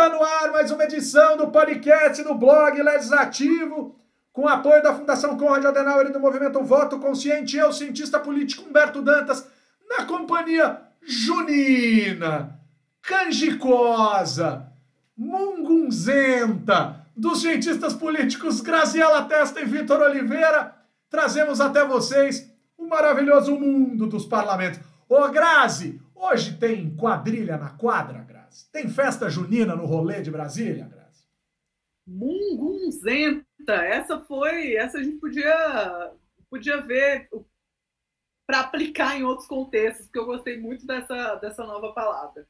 Está no ar mais uma edição do podcast do blog Legislativo, com apoio da Fundação Conrad Adenauer e do Movimento Voto Consciente. Eu, cientista político Humberto Dantas, na companhia junina, canjicosa, mungunzenta, dos cientistas políticos Graziela Testa e Vitor Oliveira, trazemos até vocês o maravilhoso mundo dos parlamentos. Ô Grazi, hoje tem quadrilha na quadra, Grazi? Tem festa junina no rolê de Brasília, Grazi? Mungunzenta, essa foi, essa a gente podia, podia ver para aplicar em outros contextos, porque eu gostei muito dessa, dessa nova palavra.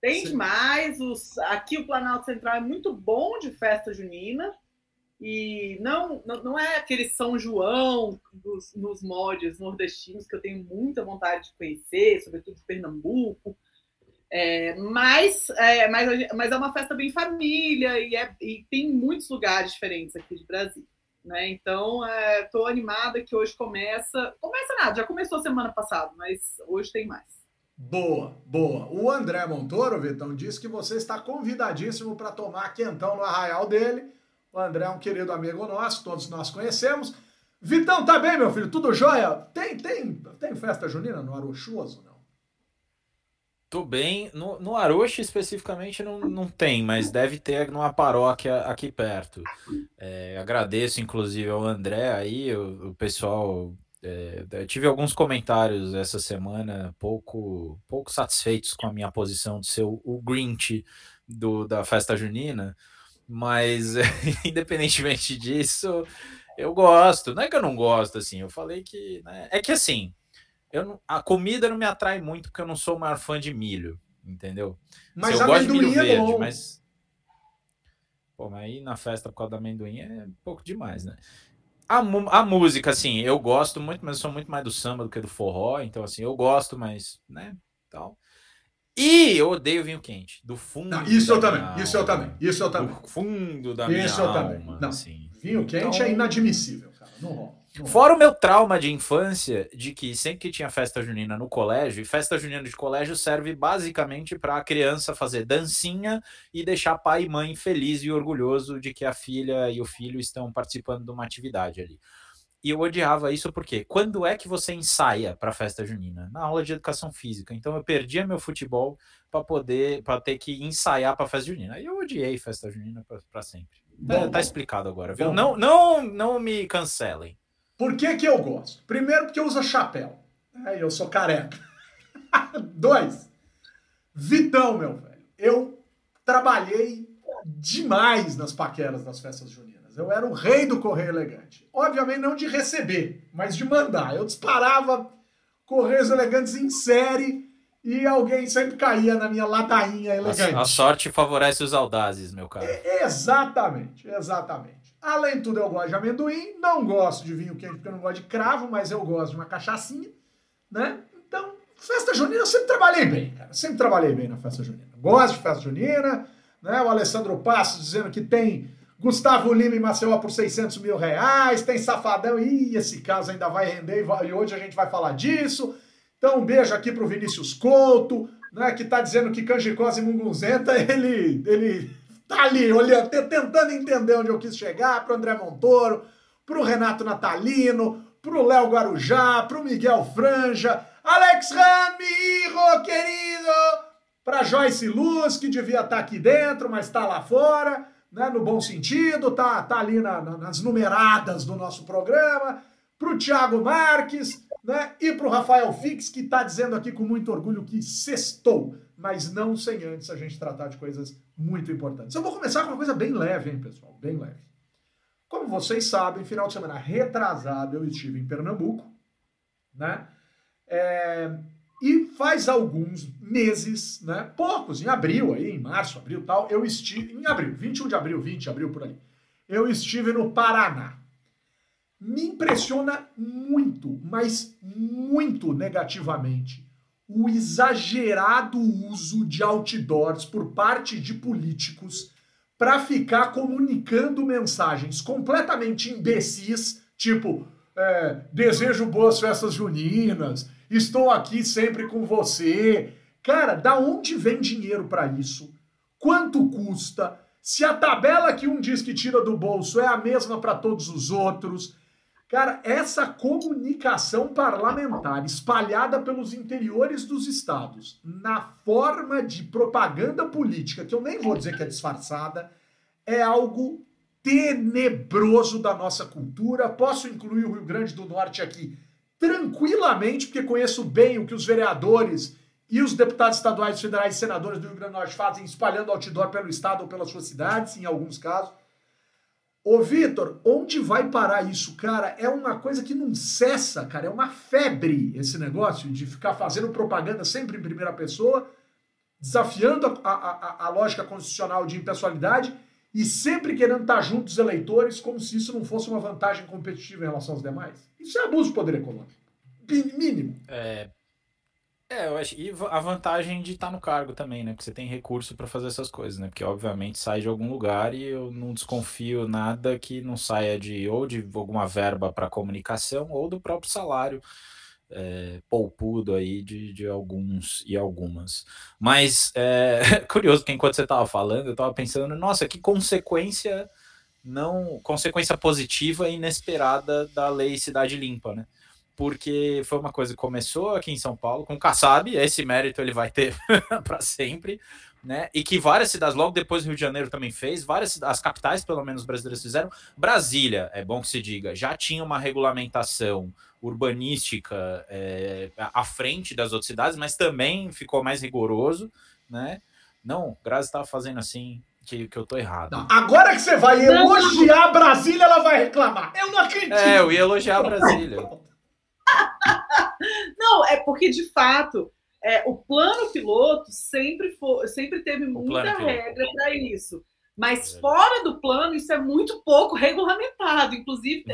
Tem Sim. demais, os, aqui o Planalto Central é muito bom de festa junina, e não, não é aquele São João dos, nos mods nordestinos que eu tenho muita vontade de conhecer, sobretudo de Pernambuco. É, mas, é, mas, mas é uma festa bem família e, é, e tem muitos lugares diferentes aqui de Brasil. Né? Então, estou é, animada que hoje começa. Começa nada, já começou semana passada, mas hoje tem mais. Boa, boa. O André Montoro, Vitão, disse que você está convidadíssimo para tomar quentão no arraial dele o André é um querido amigo nosso, todos nós conhecemos. Vitão, tá bem, meu filho? Tudo jóia? Tem, tem, tem festa junina no Arochoso, não? Tô bem. No, no Aroche, especificamente, não, não tem, mas deve ter numa paróquia aqui perto. É, agradeço, inclusive, ao André aí, o, o pessoal. É, tive alguns comentários essa semana pouco, pouco satisfeitos com a minha posição de ser o, o Grinch do, da festa junina. Mas, independentemente disso, eu gosto. Não é que eu não gosto, assim. Eu falei que. Né? É que assim, eu não, a comida não me atrai muito porque eu não sou o maior fã de milho, entendeu? Mas assim, eu gosto de milho é verde, mas. Pô, mas aí na festa por causa do amendoim é um pouco demais, né? A, a música, assim, eu gosto muito, mas eu sou muito mais do samba do que do forró, então, assim, eu gosto, mas, né, tal. E eu odeio vinho quente. Do fundo. Não, isso eu também. Isso eu também. Isso eu também. Do fundo da minha isso eu também. Não, assim. vinho quente então... é inadmissível, cara. Não rola. Fora o meu trauma de infância, de que sempre que tinha festa junina no colégio, e festa junina de colégio serve basicamente para a criança fazer dancinha e deixar pai e mãe feliz e orgulhoso de que a filha e o filho estão participando de uma atividade ali. E eu odiava isso porque quando é que você ensaia para festa junina? Na aula de educação física. Então eu perdia meu futebol para poder para ter que ensaiar para festa junina. Aí eu odiei festa junina para sempre. Bom, tá, tá, explicado agora, viu? Bom. Não, não, não me cancelem. Por que que eu gosto? Primeiro porque usa chapéu. É, eu sou careca. Dois. Vitão, meu velho. Eu trabalhei demais nas paqueras das festas juninas. Eu era o rei do correio elegante. Obviamente não de receber, mas de mandar. Eu disparava correios elegantes em série e alguém sempre caía na minha ladainha elegante. A, a sorte favorece os audazes, meu caro. É, exatamente, exatamente. Além de tudo, eu gosto de amendoim, não gosto de vinho quente porque eu não gosto de cravo, mas eu gosto de uma cachaçinha, né? Então, festa junina eu sempre trabalhei bem, cara. Sempre trabalhei bem na festa junina. Gosto de festa junina, né? O Alessandro Passos dizendo que tem Gustavo Lima em Maceió por 600 mil reais. Tem Safadão. Ih, esse caso ainda vai render e hoje a gente vai falar disso. Então, um beijo aqui pro Vinícius Couto, né, que tá dizendo que Canjicose e Mungunzenta, ele, ele tá ali olhando, tentando entender onde eu quis chegar. Pro André Montoro, pro Renato Natalino, pro Léo Guarujá, pro Miguel Franja, Alex Ramiro, querido, pra Joyce Luz, que devia estar tá aqui dentro, mas tá lá fora né, no bom sentido, tá, tá ali na, na, nas numeradas do nosso programa, para o Thiago Marques né, e para o Rafael Fix, que está dizendo aqui com muito orgulho que sextou, mas não sem antes a gente tratar de coisas muito importantes. Eu vou começar com uma coisa bem leve, hein, pessoal? Bem leve. Como vocês sabem, final de semana retrasado eu estive em Pernambuco, né? É, e faz alguns meses, né, poucos, em abril aí, em março, abril tal, eu estive, em abril, 21 de abril, 20 de abril por ali, eu estive no Paraná. Me impressiona muito, mas muito negativamente, o exagerado uso de outdoors por parte de políticos para ficar comunicando mensagens completamente imbecis, tipo, é, desejo boas festas juninas, estou aqui sempre com você. Cara, da onde vem dinheiro para isso? quanto custa, se a tabela que um diz que tira do bolso é a mesma para todos os outros. Cara, essa comunicação parlamentar espalhada pelos interiores dos estados, na forma de propaganda política, que eu nem vou dizer que é disfarçada, é algo tenebroso da nossa cultura. Posso incluir o Rio Grande do Norte aqui tranquilamente, porque conheço bem o que os vereadores e os deputados estaduais, federais e senadores do Rio Grande do Norte fazem espalhando outdoor pelo estado ou pelas suas cidades, em alguns casos. Ô, Vitor, onde vai parar isso, cara? É uma coisa que não cessa, cara. É uma febre esse negócio de ficar fazendo propaganda sempre em primeira pessoa, desafiando a, a, a, lógica constitucional de impessoalidade e sempre querendo estar junto dos eleitores como se isso não fosse uma vantagem competitiva em relação aos demais. Isso é abuso de poder econômico. Mínimo. É, é, eu acho. E a vantagem de estar tá no cargo também, né? Porque você tem recurso para fazer essas coisas, né? Porque obviamente sai de algum lugar e eu não desconfio nada que não saia de ou de alguma verba para comunicação ou do próprio salário é, poupudo aí de, de alguns e algumas. Mas é curioso que enquanto você estava falando, eu estava pensando, nossa, que consequência não consequência positiva e inesperada da lei Cidade Limpa, né? Porque foi uma coisa que começou aqui em São Paulo com o Kassab, esse mérito ele vai ter para sempre, né? E que várias cidades, logo depois do Rio de Janeiro também fez, várias as capitais, pelo menos brasileiras, fizeram. Brasília, é bom que se diga, já tinha uma regulamentação urbanística é, à frente das outras cidades, mas também ficou mais rigoroso, né? Não, Grazi estava fazendo assim, que, que eu tô errado. Não, agora que você vai elogiar Brasília, ela vai reclamar. Eu não acredito. É, eu ia elogiar Brasília. É porque de fato é, o plano piloto sempre, foi, sempre teve o muita regra para isso. Mas é. fora do plano, isso é muito pouco regulamentado. Inclusive,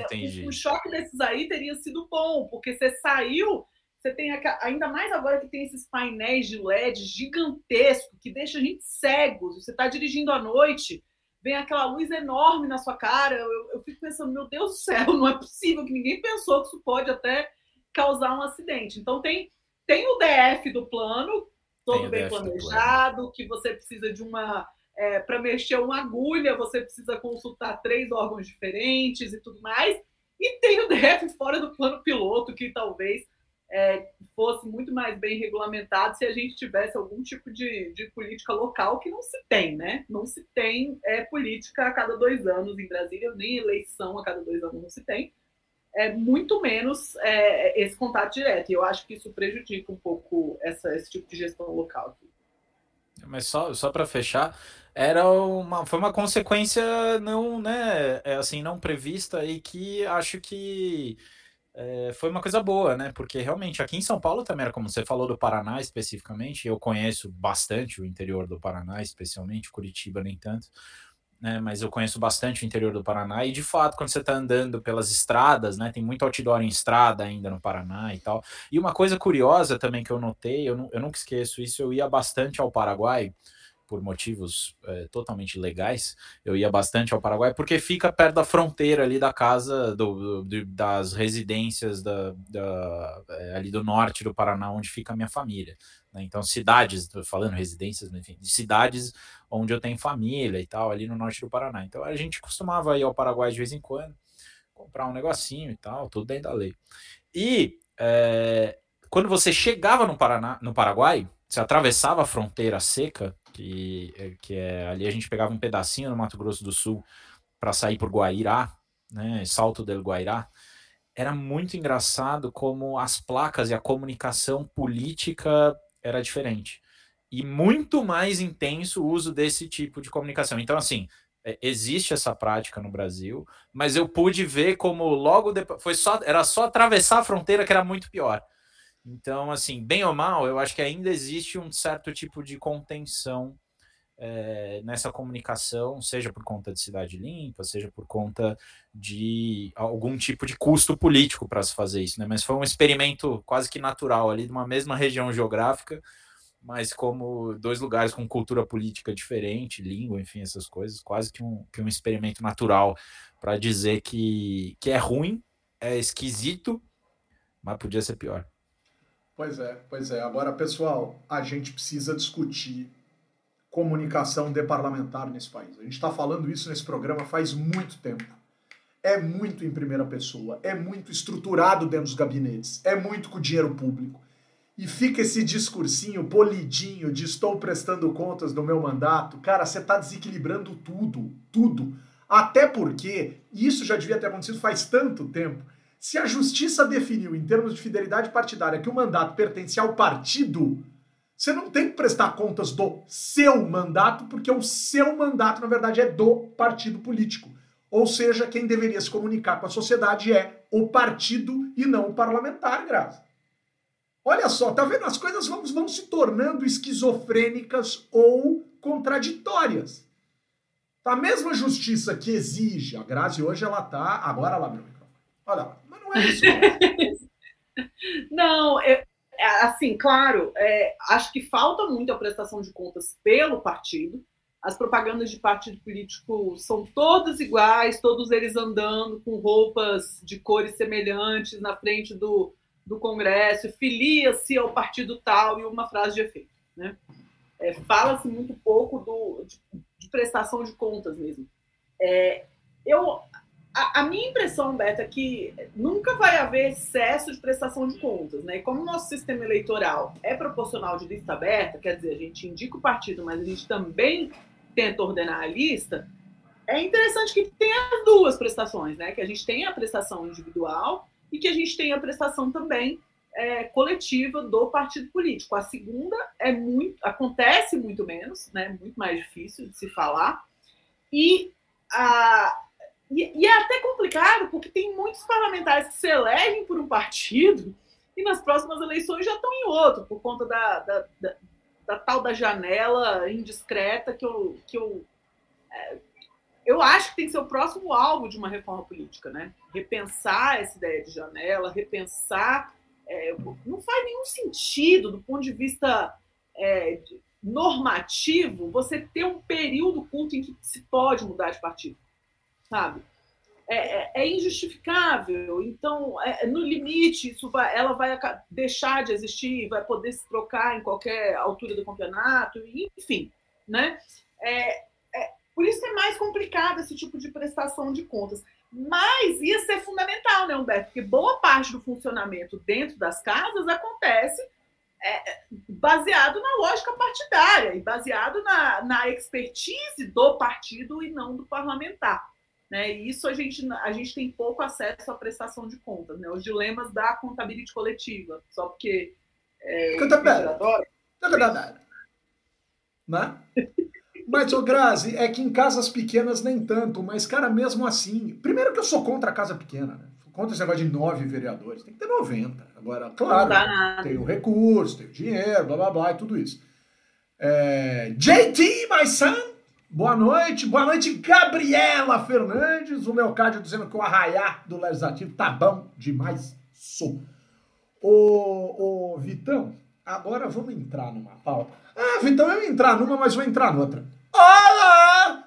o, o, choque desses aí teria sido bom, porque você saiu, você tem ainda mais agora que tem esses painéis de LED gigantescos que deixa a gente cego. Você está dirigindo à noite, vem aquela luz enorme na sua cara. Eu, eu fico pensando, meu Deus do céu, não é possível que ninguém pensou que isso pode até causar um acidente. Então tem, tem o DF do plano, todo bem planejado, que você precisa de uma. É, para mexer uma agulha, você precisa consultar três órgãos diferentes e tudo mais. E tem o DF fora do plano piloto, que talvez é, fosse muito mais bem regulamentado se a gente tivesse algum tipo de, de política local que não se tem, né? Não se tem é, política a cada dois anos em Brasília, nem eleição a cada dois anos não se tem é, muito menos é, esse contato direto. E eu acho que isso prejudica um pouco essa, esse tipo de gestão local. Mas só, só para fechar, era uma, foi uma consequência não, né, é, assim, não prevista e que acho que é, foi uma coisa boa, né? Porque realmente aqui em São Paulo também era como você falou do Paraná especificamente, eu conheço bastante o interior do Paraná, especialmente Curitiba nem tanto né? Mas eu conheço bastante o interior do Paraná e de fato, quando você está andando pelas estradas, né? Tem muito outdoor em estrada ainda no Paraná e tal. E uma coisa curiosa também que eu notei, eu, não, eu nunca esqueço isso, eu ia bastante ao Paraguai por motivos é, totalmente legais, eu ia bastante ao Paraguai, porque fica perto da fronteira ali da casa, do, do das residências da, da é, ali do norte do Paraná, onde fica a minha família. Né? Então, cidades, estou falando residências, enfim, de cidades onde eu tenho família e tal, ali no norte do Paraná. Então, a gente costumava ir ao Paraguai de vez em quando, comprar um negocinho e tal, tudo dentro da lei. E é, quando você chegava no, Paraná, no Paraguai, você atravessava a fronteira seca, que, é, que é ali a gente pegava um pedacinho no Mato Grosso do Sul para sair por Guairá, né, Salto del Guairá, era muito engraçado como as placas e a comunicação política era diferente. E muito mais intenso o uso desse tipo de comunicação. Então, assim, é, existe essa prática no Brasil, mas eu pude ver como logo depois foi só era só atravessar a fronteira que era muito pior. Então, assim, bem ou mal, eu acho que ainda existe um certo tipo de contenção é, nessa comunicação, seja por conta de cidade limpa, seja por conta de algum tipo de custo político para se fazer isso, né? Mas foi um experimento quase que natural ali de uma mesma região geográfica, mas como dois lugares com cultura política diferente, língua, enfim, essas coisas, quase que um, que um experimento natural para dizer que, que é ruim, é esquisito, mas podia ser pior. Pois é, pois é. Agora, pessoal, a gente precisa discutir comunicação de parlamentar nesse país. A gente está falando isso nesse programa faz muito tempo. É muito em primeira pessoa, é muito estruturado dentro dos gabinetes, é muito com dinheiro público. E fica esse discursinho polidinho de estou prestando contas do meu mandato. Cara, você está desequilibrando tudo, tudo. Até porque isso já devia ter acontecido faz tanto tempo. Se a justiça definiu, em termos de fidelidade partidária, que o mandato pertence ao partido, você não tem que prestar contas do seu mandato, porque o seu mandato, na verdade, é do partido político. Ou seja, quem deveria se comunicar com a sociedade é o partido e não o parlamentar, Graça. Olha só, tá vendo? As coisas vão, vão se tornando esquizofrênicas ou contraditórias. A mesma justiça que exige, a Grazi hoje ela tá. Agora ela abriu o microfone. Olha lá. Mas não é isso. não, eu, assim, claro, é, acho que falta muito a prestação de contas pelo partido. As propagandas de partido político são todas iguais, todos eles andando com roupas de cores semelhantes na frente do, do Congresso, filia-se ao partido tal e uma frase de efeito. Né? É, Fala-se muito pouco do, de, de, prestação de contas mesmo. É, eu, a, a, minha impressão, Beto, é que nunca vai haver excesso de prestação de contas. Né? E como o nosso sistema eleitoral é proporcional de lista aberta, quer dizer, a gente indica o partido, mas a gente também tenta ordenar a lista, é interessante que tenha as duas prestações, né? Que a gente tenha a prestação individual e que a gente tem a prestação também é, coletiva do partido político. A segunda é muito acontece muito menos, né? Muito mais difícil de se falar e a e, e é até complicado porque tem muitos parlamentares que se elegem por um partido e nas próximas eleições já estão em outro por conta da, da, da, da tal da janela indiscreta que eu, que eu é, eu acho que tem que ser o próximo alvo de uma reforma política, né? Repensar essa ideia de janela, repensar. É, não faz nenhum sentido, do ponto de vista é, normativo, você ter um período curto em que se pode mudar de partido, sabe? É, é, é injustificável. Então, é, no limite, isso vai, ela vai deixar de existir, vai poder se trocar em qualquer altura do campeonato, enfim, né? É, por isso é mais complicado esse tipo de prestação de contas. Mas ia ser fundamental, né, Humberto? Porque boa parte do funcionamento dentro das casas acontece é, baseado na lógica partidária e baseado na, na expertise do partido e não do parlamentar. Né? E isso a gente, a gente tem pouco acesso à prestação de contas, né? os dilemas da contabilidade coletiva, só porque. É, contabilidade. Né? Mas, ô Grazi, é que em casas pequenas nem tanto, mas, cara, mesmo assim. Primeiro que eu sou contra a casa pequena, né? Sou contra esse negócio de nove vereadores. Tem que ter 90. Agora, claro, tem o recurso, tem o dinheiro, blá blá blá e tudo isso. É... JT, my son, boa noite. Boa noite, Gabriela Fernandes. O Leocádio dizendo que o arraiar do Legislativo tá bom demais. Sou. Ô, ô, Vitão, agora vamos entrar numa pauta. Ah, Vitão, eu ia entrar numa, mas vou entrar noutra. Olá!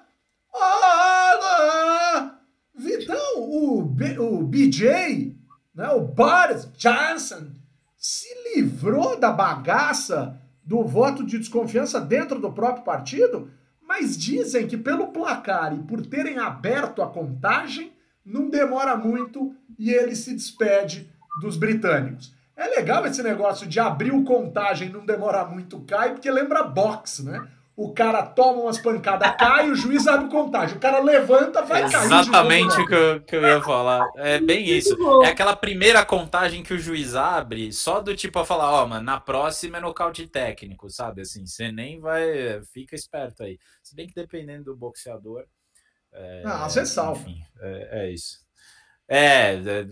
Olá! Vitão, o, B, o BJ, né, o Boris Johnson, se livrou da bagaça do voto de desconfiança dentro do próprio partido, mas dizem que pelo placar e por terem aberto a contagem, não demora muito e ele se despede dos britânicos. É legal esse negócio de abrir o contagem não demora muito, cai, porque lembra boxe, né? O cara toma umas pancadas, cai, o juiz abre contagem. O cara levanta, vai cair. Exatamente o que eu, que eu ia falar. É bem isso. É aquela primeira contagem que o juiz abre, só do tipo a falar, ó, oh, mano, na próxima é nocaute técnico, sabe? Assim, você nem vai. Fica esperto aí. Se bem que dependendo do boxeador. É, ah, você salva. Enfim, é, é isso. É, é,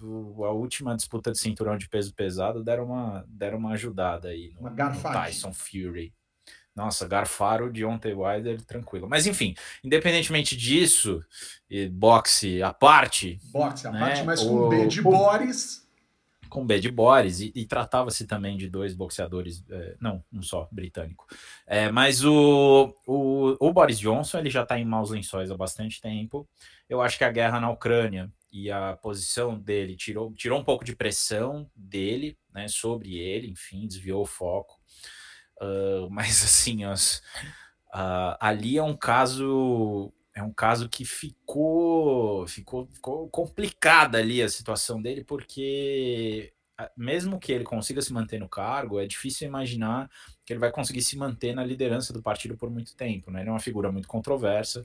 a última disputa de cinturão de peso pesado deram uma, deram uma ajudada aí no, no Tyson Fury. Nossa, garfaram de ontem Wilder tranquilo. Mas enfim, independentemente disso, boxe à parte. Boxe à né, parte, mas com o, B de o, Boris. Com B de Boris, e, e tratava-se também de dois boxeadores, é, não, um só, britânico. É, mas o, o, o Boris Johnson ele já está em maus lençóis há bastante tempo. Eu acho que a guerra na Ucrânia e a posição dele tirou, tirou um pouco de pressão dele, né, sobre ele, enfim, desviou o foco. Uh, mas assim, as, Uh, ali é um caso é um caso que ficou, ficou, ficou complicada ali a situação dele, porque mesmo que ele consiga se manter no cargo, é difícil imaginar que ele vai conseguir se manter na liderança do partido por muito tempo. Né? Ele é uma figura muito controversa.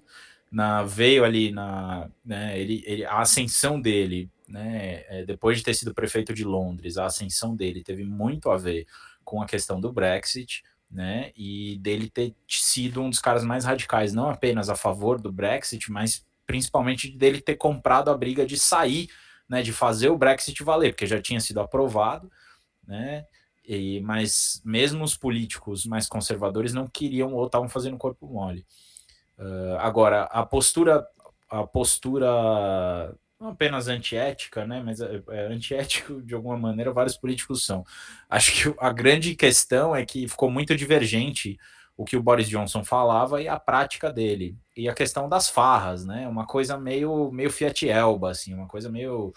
Na, veio ali na né, ele, ele, a ascensão dele, né, é, depois de ter sido prefeito de Londres, a ascensão dele teve muito a ver com a questão do Brexit né? E dele ter sido um dos caras mais radicais, não apenas a favor do Brexit, mas principalmente dele ter comprado a briga de sair, né? De fazer o Brexit valer, porque já tinha sido aprovado, né? E, mas mesmo os políticos mais conservadores não queriam ou estavam fazendo corpo mole. Uh, agora, a postura, a postura não apenas antiética, né, mas é, é antiético de alguma maneira vários políticos são. Acho que a grande questão é que ficou muito divergente o que o Boris Johnson falava e a prática dele. E a questão das farras, né, uma coisa meio, meio Fiat Elba, assim, uma coisa meio...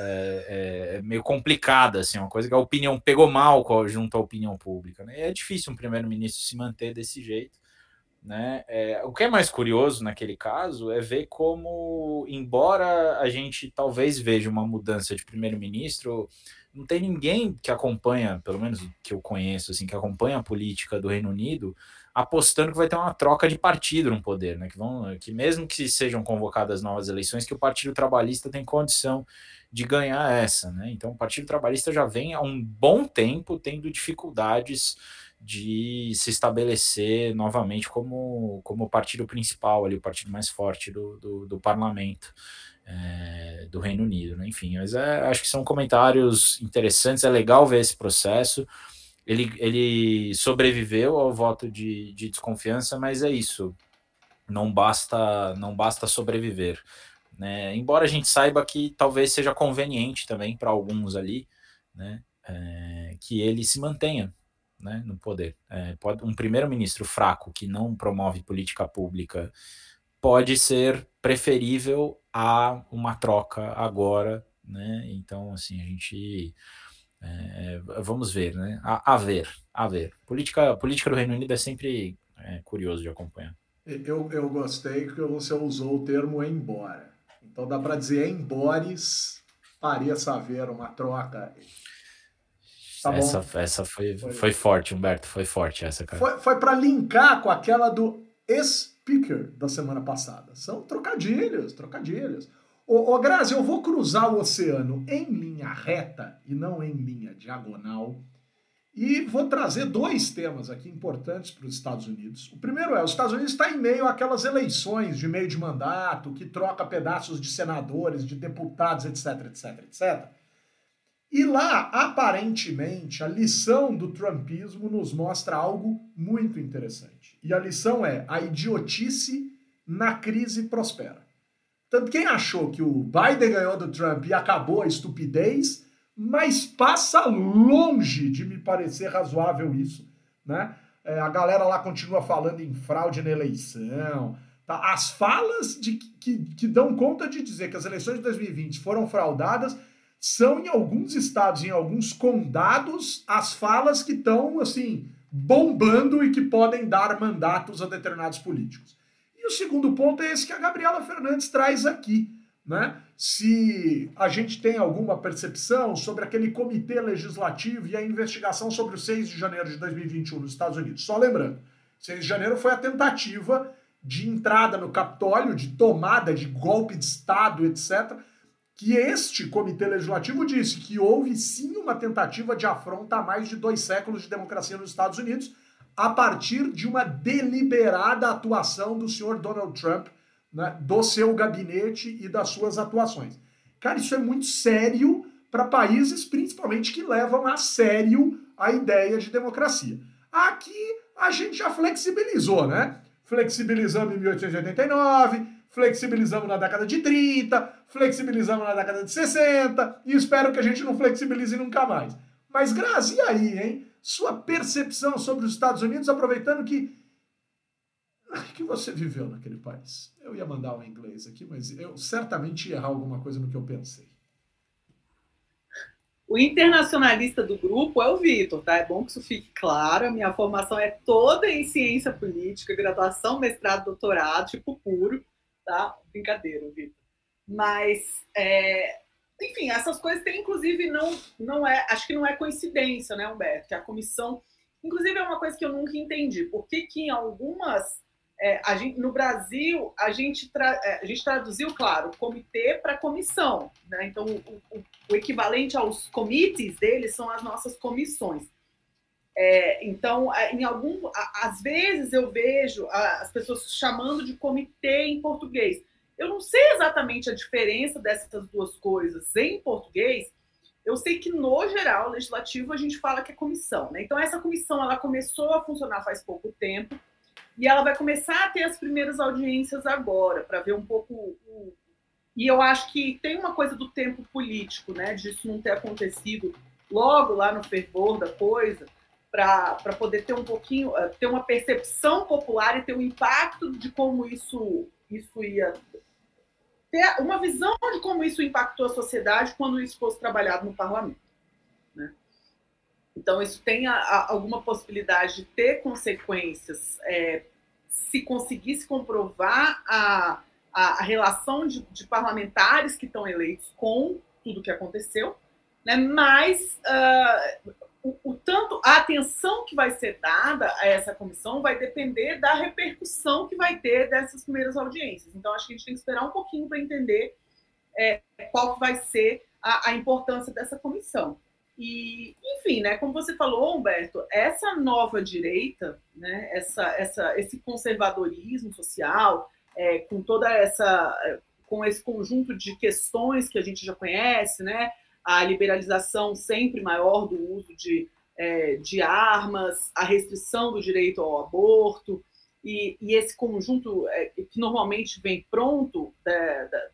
É, é, meio complicada, assim, uma coisa que a opinião pegou mal junto à opinião pública. Né? é difícil um primeiro-ministro se manter desse jeito. Né? É, o que é mais curioso naquele caso é ver como, embora a gente talvez veja uma mudança de primeiro-ministro, não tem ninguém que acompanha, pelo menos que eu conheço, assim, que acompanha a política do Reino Unido, apostando que vai ter uma troca de partido no poder, né? Que, vão, que mesmo que sejam convocadas novas eleições, que o Partido Trabalhista tem condição de ganhar essa, né? Então o Partido Trabalhista já vem há um bom tempo tendo dificuldades de se estabelecer novamente como, como partido principal, ali, o partido mais forte do, do, do parlamento é, do Reino Unido. Né? Enfim, mas é, acho que são comentários interessantes, é legal ver esse processo. Ele, ele sobreviveu ao voto de, de desconfiança, mas é isso. Não basta, não basta sobreviver. Né? Embora a gente saiba que talvez seja conveniente também para alguns ali, né? É, que ele se mantenha né, no poder. É, pode, um primeiro-ministro fraco que não promove política pública pode ser preferível a uma troca agora, né? Então, assim, a gente é, vamos ver, né? A, a, ver, a ver. Política, política do Reino Unido é sempre é, curioso de acompanhar. Eu, eu gostei que você usou o termo embora. Então dá para dizer embores pareça haver uma troca Tá essa, essa foi, foi, foi. forte, Humberto. Foi forte essa, cara. Foi, foi para linkar com aquela do speaker da semana passada. São trocadilhos, trocadilhos. Ô, ô Grazi, eu vou cruzar o oceano em linha reta e não em linha diagonal. E vou trazer dois temas aqui importantes para os Estados Unidos. O primeiro é: os Estados Unidos está em meio àquelas eleições de meio de mandato, que troca pedaços de senadores, de deputados, etc, etc, etc. E lá, aparentemente, a lição do Trumpismo nos mostra algo muito interessante. E a lição é: a idiotice na crise prospera. Tanto quem achou que o Biden ganhou do Trump e acabou a estupidez, mas passa longe de me parecer razoável isso, né? É, a galera lá continua falando em fraude na eleição. Tá? As falas de, que, que dão conta de dizer que as eleições de 2020 foram fraudadas são em alguns estados, em alguns condados, as falas que estão assim bombando e que podem dar mandatos a determinados políticos. E o segundo ponto é esse que a Gabriela Fernandes traz aqui, né? Se a gente tem alguma percepção sobre aquele comitê legislativo e a investigação sobre o 6 de janeiro de 2021 nos Estados Unidos. Só lembrando, 6 de janeiro foi a tentativa de entrada no Capitólio, de tomada, de golpe de Estado, etc., que este comitê legislativo disse que houve sim uma tentativa de afronta a mais de dois séculos de democracia nos Estados Unidos, a partir de uma deliberada atuação do senhor Donald Trump, né, do seu gabinete e das suas atuações. Cara, isso é muito sério para países, principalmente, que levam a sério a ideia de democracia. Aqui a gente já flexibilizou, né? Flexibilizamos em 1889, flexibilizamos na década de 30, flexibilizamos na década de 60 e espero que a gente não flexibilize nunca mais. Mas, Grazi, e aí, hein? Sua percepção sobre os Estados Unidos, aproveitando que. que você viveu naquele país. Eu ia mandar um inglês aqui, mas eu certamente ia errar alguma coisa no que eu pensei. O internacionalista do grupo é o Vitor, tá? É bom que isso fique claro. A minha formação é toda em ciência política, graduação, mestrado, doutorado, tipo puro, tá? Brincadeira, Vitor. Mas, é... enfim, essas coisas têm, inclusive, não, não é, acho que não é coincidência, né, Humberto? Que a comissão, inclusive, é uma coisa que eu nunca entendi. Por que, que em algumas é, gente, no Brasil, a gente, tra, é, a gente traduziu, claro, comitê para comissão. Né? Então, o, o, o, equivalente aos comites deles são as nossas comissões. É, então, é, em algum, às vezes eu vejo as pessoas chamando de comitê em português. Eu não sei exatamente a diferença dessas duas coisas em português. Eu sei que no geral legislativo a gente fala que é comissão, né? Então essa comissão ela começou a funcionar faz pouco tempo e ela vai começar a ter as primeiras audiências agora, para ver um pouco o. E eu acho que tem uma coisa do tempo político, né? Disso não ter acontecido logo lá no fervor da coisa, para poder ter um pouquinho, eh, ter uma percepção popular e ter um impacto de como isso, isso ia. ter uma visão de como isso impactou a sociedade quando isso fosse trabalhado no parlamento. Então, isso tem a, a, alguma possibilidade de ter consequências é, se conseguisse comprovar a, a, relação de, de, parlamentares que estão eleitos com tudo que aconteceu, né? mas uh, o, o, tanto a atenção que vai ser dada a essa comissão vai depender da repercussão que vai ter dessas primeiras audiências. Então, acho que a gente tem que esperar um pouquinho para entender é, qual vai ser a, a importância dessa comissão. E, enfim, né, como você falou, Humberto, essa nova direita, né, essa, essa, esse conservadorismo social, é, com toda essa, com esse conjunto de questões que a gente já conhece, né, a liberalização sempre maior do uso de, é, de armas, a restrição do direito ao aborto, e, e esse conjunto é, que normalmente vem pronto da, da,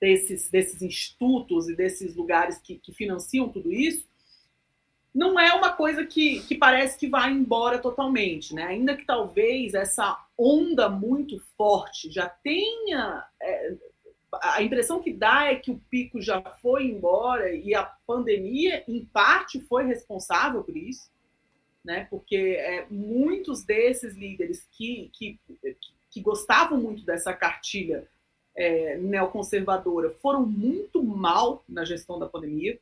desses, desses institutos e desses lugares que, que financiam tudo isso, não é uma coisa que, que parece que vai embora totalmente, né? Ainda que talvez essa onda muito forte já tenha. É, a impressão que dá é que o pico já foi embora e a pandemia, em parte, foi responsável por isso, né? Porque é, muitos desses líderes que, que, que gostavam muito dessa cartilha é, neoconservadora foram muito mal na gestão da pandemia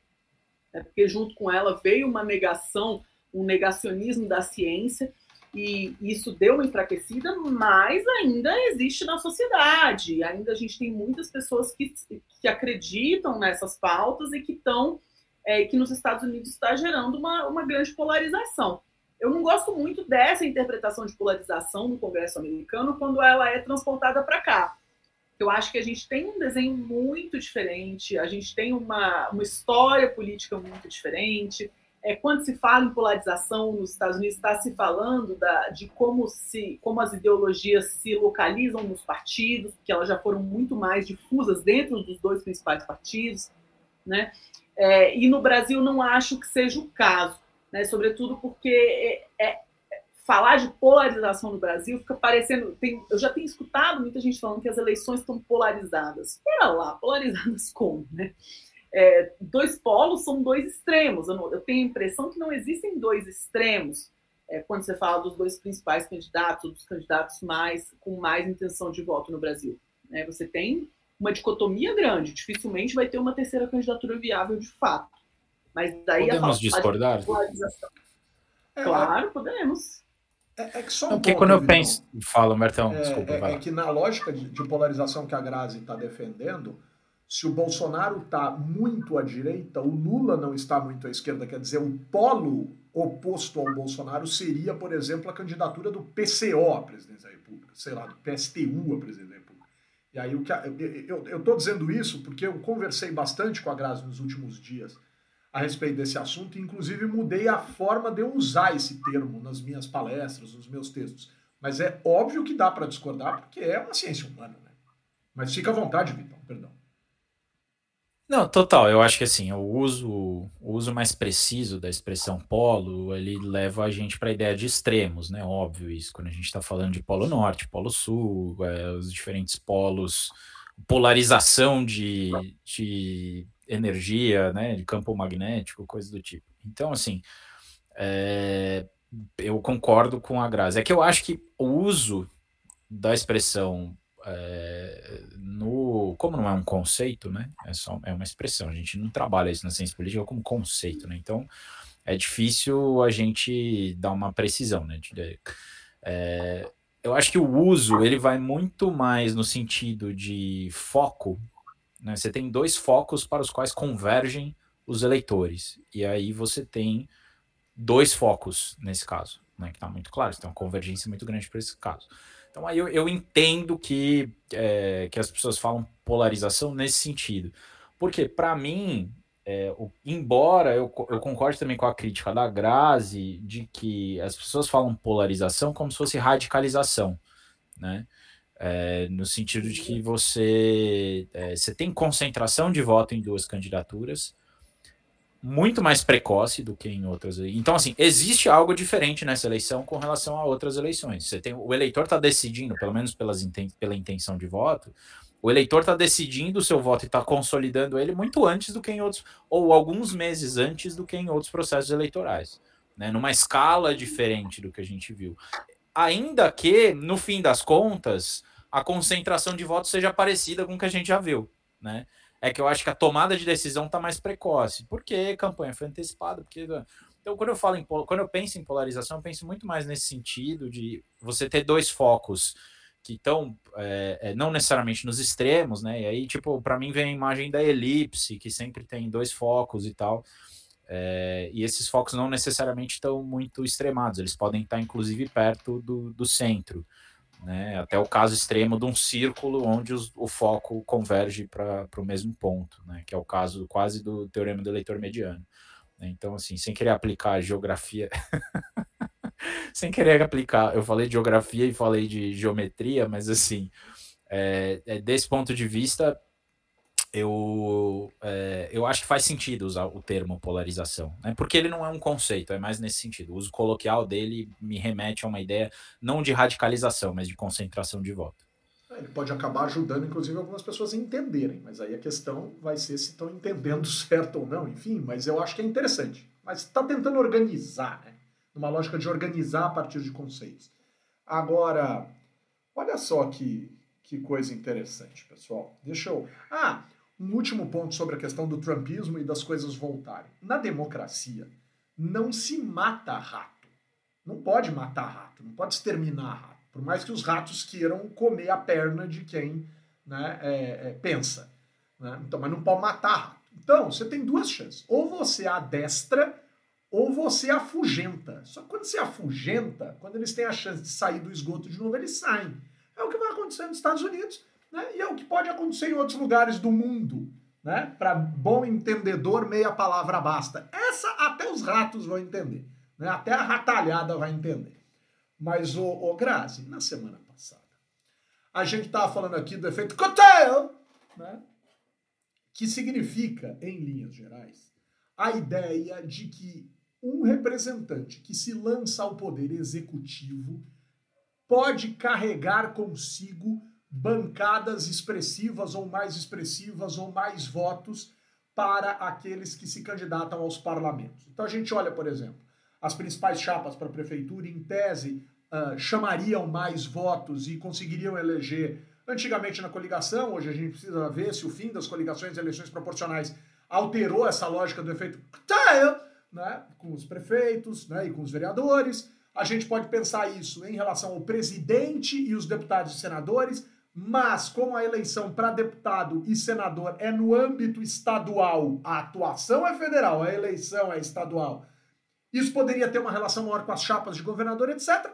né? porque junto com ela veio uma negação, um negacionismo da ciência, e isso deu uma enfraquecida, mas ainda existe na sociedade, ainda a gente tem muitas pessoas que, que acreditam nessas pautas e que estão, é, que nos Estados Unidos está gerando uma, uma grande polarização. Eu não gosto muito dessa interpretação de polarização no Congresso americano quando ela é transportada para cá. Eu acho que a gente tem um desenho muito diferente, a gente tem uma, uma história política muito diferente. É, quando se fala em polarização nos Estados Unidos, está se falando da, de como, se, como as ideologias se localizam nos partidos, que elas já foram muito mais difusas dentro dos dois principais partidos. Né? É, e no Brasil não acho que seja o caso, né? sobretudo porque é, é falar de polarização no Brasil fica parecendo. Tem, eu já tenho escutado muita gente falando que as eleições estão polarizadas. Espera lá, polarizadas como, né? É, dois polos são dois extremos. Eu, não, eu, tenho a impressão que não existem dois extremos é, quando você fala dos dois principais candidatos, ou dos candidatos mais com mais intenção de voto no Brasil. Né? Você tem uma dicotomia grande, dificilmente vai ter uma terceira candidatura viável de fato. Mas daí Podemos a discordar? É, claro, podemos. É, é que só um Porque quando eu penso. Fala, Mertão, é, desculpa. É, é, que na lógica de, de, polarização que a Grazi está defendendo, se o Bolsonaro está muito à direita, o Lula não está muito à esquerda. Quer dizer, o polo oposto ao Bolsonaro seria, por exemplo, a candidatura do PCO à presidência da República, sei lá, do PSTU à presidência da República. E aí o que eu estou dizendo isso porque eu conversei bastante com a Grazi nos últimos dias a respeito desse assunto, e inclusive mudei a forma de eu usar esse termo nas minhas palestras, nos meus textos. Mas é óbvio que dá para discordar, porque é uma ciência humana. Né? Mas fica à vontade, perdão. Não, total. Eu acho que assim, o uso, o uso mais preciso da expressão polo, ele leva a gente para a ideia de extremos, né? Óbvio isso. Quando a gente está falando de polo norte, polo sul, é, os diferentes polos, polarização de, de energia, né, de campo magnético, coisa do tipo. Então, assim, é, eu concordo com a Grazi. É que eu acho que o uso da expressão é, no como não é um conceito, né? É só é uma expressão. A gente não trabalha isso na ciência política como conceito, né? Então é difícil a gente dar uma precisão, né? De, é, eu acho que o uso ele vai muito mais no sentido de foco. Né? Você tem dois focos para os quais convergem os eleitores e aí você tem dois focos nesse caso, né? Que está muito claro. Você tem uma convergência muito grande para esse caso. Então aí eu, eu entendo que, é, que as pessoas falam polarização nesse sentido. Porque, para mim, é, o, embora eu, eu concorde também com a crítica da Grazi de que as pessoas falam polarização como se fosse radicalização, né? É, no sentido de que você, é, você tem concentração de voto em duas candidaturas, muito mais precoce do que em outras. Então, assim, existe algo diferente nessa eleição com relação a outras eleições. Você tem o eleitor está decidindo, pelo menos pelas, pela intenção de voto, o eleitor está decidindo o seu voto e está consolidando ele muito antes do que em outros, ou alguns meses antes do que em outros processos eleitorais, né? Numa escala diferente do que a gente viu. Ainda que, no fim das contas, a concentração de votos seja parecida com o que a gente já viu, né? É que eu acho que a tomada de decisão está mais precoce. Porque a campanha foi antecipada, porque então quando eu falo em quando eu penso em polarização, eu penso muito mais nesse sentido de você ter dois focos que estão é, é, não necessariamente nos extremos, né? E aí, tipo, para mim vem a imagem da elipse, que sempre tem dois focos e tal. É, e esses focos não necessariamente estão muito extremados, eles podem estar inclusive perto do, do centro né? Até o caso extremo de um círculo onde os, o foco converge para o mesmo ponto, né? Que é o caso quase do teorema do eleitor mediano. Né? Então, assim, sem querer aplicar geografia, sem querer aplicar, eu falei de geografia e falei de geometria, mas assim, é, é desse ponto de vista, eu, é, eu acho que faz sentido usar o termo polarização, né? porque ele não é um conceito, é mais nesse sentido. O uso coloquial dele me remete a uma ideia não de radicalização, mas de concentração de voto. É, ele pode acabar ajudando, inclusive, algumas pessoas a entenderem, mas aí a questão vai ser se estão entendendo certo ou não, enfim, mas eu acho que é interessante. Mas está tentando organizar, né? Numa lógica de organizar a partir de conceitos. Agora, olha só que, que coisa interessante, pessoal. Deixa eu. Ah, um último ponto sobre a questão do trumpismo e das coisas voltarem. Na democracia, não se mata rato. Não pode matar rato, não pode exterminar rato. Por mais que os ratos queiram comer a perna de quem né, é, é, pensa. Né? Então, mas não pode matar rato. Então, você tem duas chances. Ou você adestra ou você afugenta. Só que quando você afugenta, quando eles têm a chance de sair do esgoto de novo, eles saem. É o que vai acontecer nos Estados Unidos né? E é o que pode acontecer em outros lugares do mundo. Né? Para bom entendedor, meia palavra basta. Essa até os ratos vão entender. Né? Até a ratalhada vai entender. Mas, o, o Grazi, na semana passada, a gente estava falando aqui do efeito cocktail, né? que significa, em linhas gerais, a ideia de que um representante que se lança ao poder executivo pode carregar consigo bancadas expressivas ou mais expressivas ou mais votos para aqueles que se candidatam aos parlamentos. Então a gente olha, por exemplo, as principais chapas para a prefeitura, em tese, uh, chamariam mais votos e conseguiriam eleger. Antigamente na coligação, hoje a gente precisa ver se o fim das coligações e eleições proporcionais alterou essa lógica do efeito né, com os prefeitos né, e com os vereadores. A gente pode pensar isso em relação ao presidente e os deputados e senadores mas, como a eleição para deputado e senador é no âmbito estadual, a atuação é federal, a eleição é estadual, isso poderia ter uma relação maior com as chapas de governador, etc.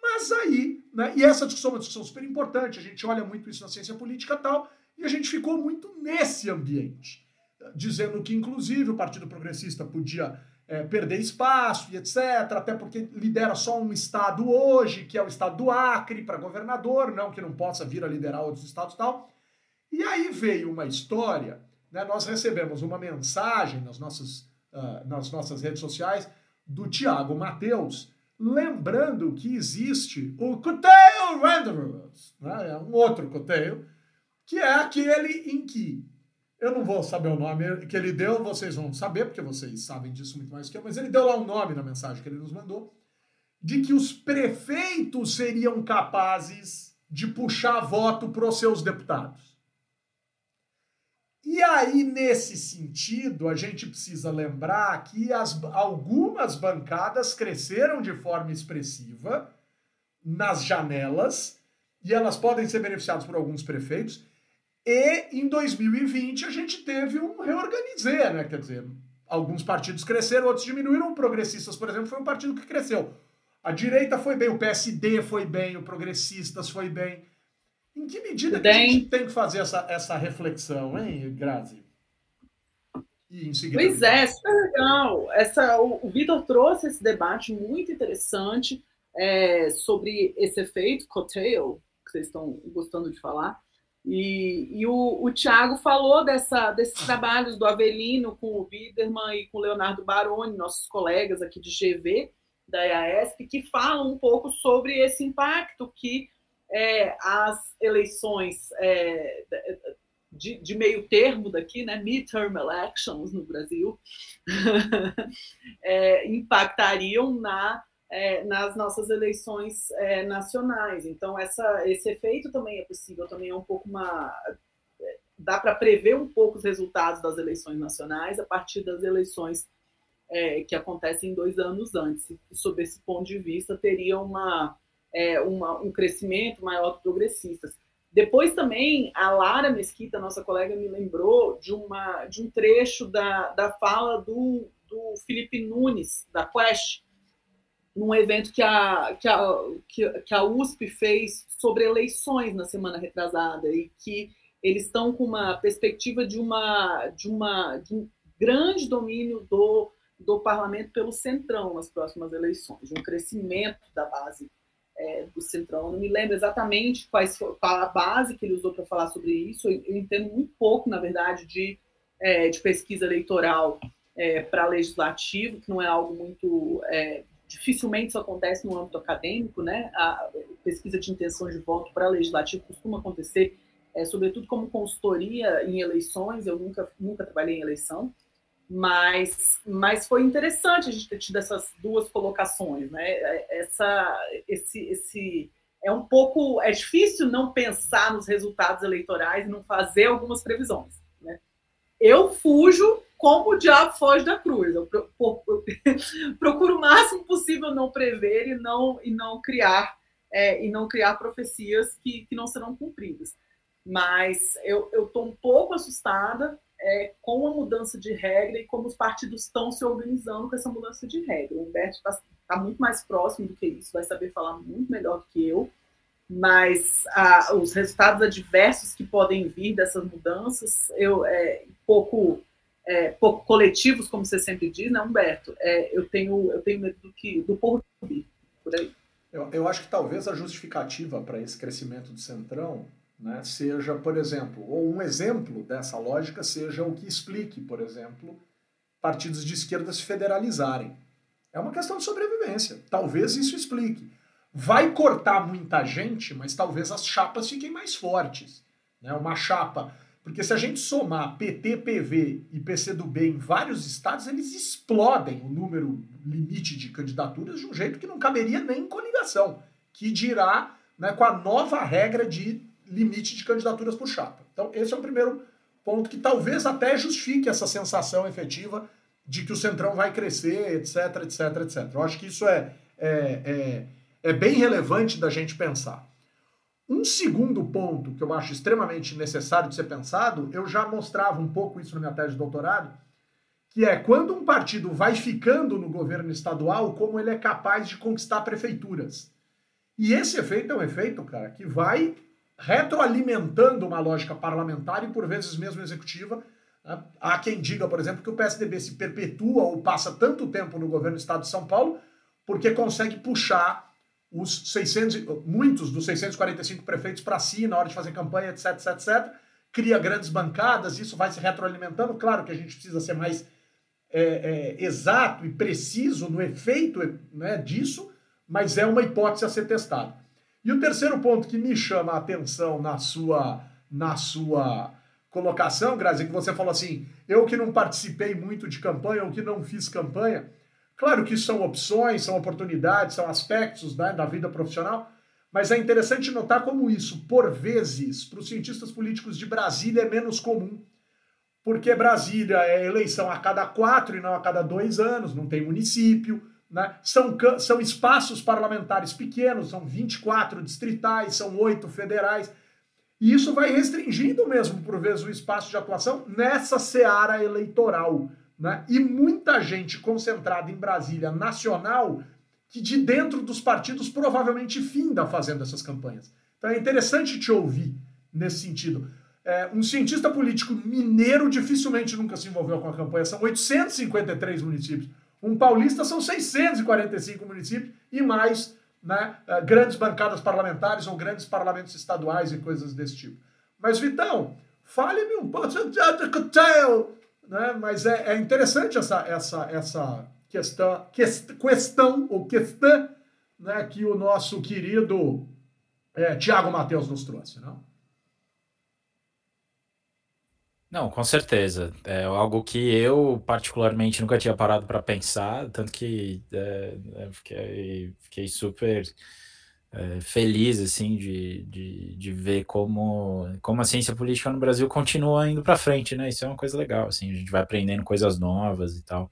Mas aí, né, e essa discussão é uma discussão super importante, a gente olha muito isso na ciência política e tal, e a gente ficou muito nesse ambiente, dizendo que, inclusive, o Partido Progressista podia é, perder espaço e etc., até porque lidera só um estado hoje, que é o estado do Acre, para governador, não que não possa vir a liderar outros estados e tal. E aí veio uma história, né, nós recebemos uma mensagem nas nossas, uh, nas nossas redes sociais do Tiago Mateus, lembrando que existe o Coteio Wanderers, né, é um outro coteio, que é aquele em que Eu não vou saber o nome que ele deu, vocês vão saber, porque vocês sabem disso muito mais que eu, mas ele deu lá um nome na mensagem que ele nos mandou, de que os prefeitos seriam capazes de puxar voto para os seus deputados. E aí, nesse sentido, a gente precisa lembrar que as, algumas bancadas cresceram de forma expressiva nas janelas, e elas podem ser beneficiadas por alguns prefeitos, e em 2020 a gente teve um reorganizar, né? Quer dizer, alguns partidos cresceram, outros diminuíram. O Progressistas, por exemplo, foi um partido que cresceu. A direita foi bem, o PSD foi bem, o Progressistas foi bem. Em que medida que a gente tem que fazer essa, essa reflexão, hein, Grazi? E em seguida... Pois é, super legal. Essa, o, o Vitor trouxe esse debate muito interessante é, sobre esse efeito cocktail, que vocês estão gostando de falar, e, e o, o Tiago falou dessa, desses trabalhos do Avelino com o Biderman e com o Leonardo Baroni, nossos colegas aqui de GV, da EASP, que falam um pouco sobre esse impacto que é, as eleições é, de, de, meio termo daqui, né, midterm elections no Brasil, é, impactariam na é, nas nossas eleições é, nacionais. Então, essa, esse efeito também é possível, também é um pouco uma. dá para prever um pouco os resultados das eleições nacionais a partir das eleições é, que acontecem dois anos antes. Sob esse ponto de vista, teria uma, é, uma um crescimento maior de progressistas. Depois também a Lara Mesquita, nossa colega, me lembrou de, uma, de um trecho da, da fala do, do Felipe Nunes, da Quest, num evento que a, que, a, que, a USP fez sobre eleições na semana retrasada e que eles estão com uma perspectiva de, uma, de, uma, de um grande domínio do, do parlamento pelo centrão nas próximas eleições, de um crescimento da base é, do centrão. Eu não me lembro exatamente quais, qual a base que ele usou para falar sobre isso. Eu, eu, entendo muito pouco, na verdade, de, é, de pesquisa eleitoral é, para legislativo, que não é algo muito é, dificilmente isso acontece no âmbito acadêmico, né? A pesquisa de intenção de voto para legislativo costuma acontecer, é, sobretudo como consultoria em eleições. Eu nunca, nunca trabalhei em eleição, mas, mas foi interessante a gente ter tido essas duas colocações, né? Essa, esse, esse é um pouco é difícil não pensar nos resultados eleitorais e não fazer algumas previsões. Né? Eu fujo como o diabo foge da cruz. Eu procuro o máximo possível não prever e não, e não criar é, e não criar profecias que, que não serão cumpridas. Mas eu estou um pouco assustada é, com a mudança de regra e como os partidos estão se organizando com essa mudança de regra. O Humberto está tá muito mais próximo do que isso, vai saber falar muito melhor do que eu, mas os resultados adversos que podem vir dessas mudanças, eu é, pouco é, pouco coletivos, como você sempre diz, né, Humberto? É, eu, tenho, eu tenho medo do que do povo por aí. Eu, eu acho que talvez a justificativa para esse crescimento do Centrão né, seja, por exemplo, ou um exemplo dessa lógica seja o que explique, por exemplo, partidos de esquerda se federalizarem. É uma questão de sobrevivência. Talvez isso explique. Vai cortar muita gente, mas talvez as chapas fiquem mais fortes. Né? Uma chapa porque se a gente somar PT, PV e PCdoB em vários estados, eles explodem o número limite de candidaturas de um jeito que não caberia nem em coligação, que dirá né, com a nova regra de limite de candidaturas por chapa. Então, esse é o primeiro ponto que talvez até justifique essa sensação efetiva de que o Centrão vai crescer, etc, etc, etc. Eu acho que isso é, é, é, é bem relevante da gente pensar. Um segundo ponto que eu acho extremamente necessário de ser pensado, eu já mostrava um pouco isso na minha tese de doutorado, que é quando um partido vai ficando no governo estadual, como ele é capaz de conquistar prefeituras. E esse efeito é um efeito, cara, que vai retroalimentando uma lógica parlamentar e por vezes mesmo executiva. Há quem diga, por exemplo, que o PSDB se perpetua ou passa tanto tempo no governo do estado de São Paulo porque consegue puxar os 600, muitos dos 645 prefeitos para si na hora de fazer campanha, etc, etc, etc. Cria grandes bancadas, isso vai se retroalimentando. Claro que a gente precisa ser mais é, é, exato e preciso no efeito né, disso, mas é uma hipótese a ser testada. E o terceiro ponto que me chama a atenção na sua, na sua colocação, Grazi, que você falou assim, eu que não participei muito de campanha, ou que não fiz campanha, claro que são opções, são oportunidades, são aspectos né, da vida profissional, mas é interessante notar como isso, por vezes, para os cientistas políticos de Brasília é menos comum. Porque Brasília é eleição a cada quatro e não a cada dois anos, não tem município, né? são, são espaços parlamentares pequenos, são 24 distritais, são oito federais. E isso vai restringindo mesmo, por vezes, o espaço de atuação nessa seara eleitoral. Né? E muita gente concentrada em Brasília nacional que de dentro dos partidos provavelmente finda fazendo essas campanhas. Então é interessante te ouvir nesse sentido. É, um cientista político mineiro dificilmente nunca se envolveu com a campanha. São 853 municípios. Um paulista são 645 municípios e mais né, é, grandes bancadas parlamentares ou grandes parlamentos estaduais e coisas desse tipo. Mas, Vitão, fale-me um pouco. Né? Mas é, é interessante essa, essa, essa questão, questão ou questão né, que o nosso querido é, Tiago Matheus nos trouxe, não? Não, com certeza. É algo que eu particularmente nunca tinha parado para pensar, tanto que é, é, fiquei, fiquei super é, feliz assim de, de, de ver como, como a ciência política no Brasil continua indo para frente, né? Isso é uma coisa legal, assim, a gente vai aprendendo coisas novas e tal.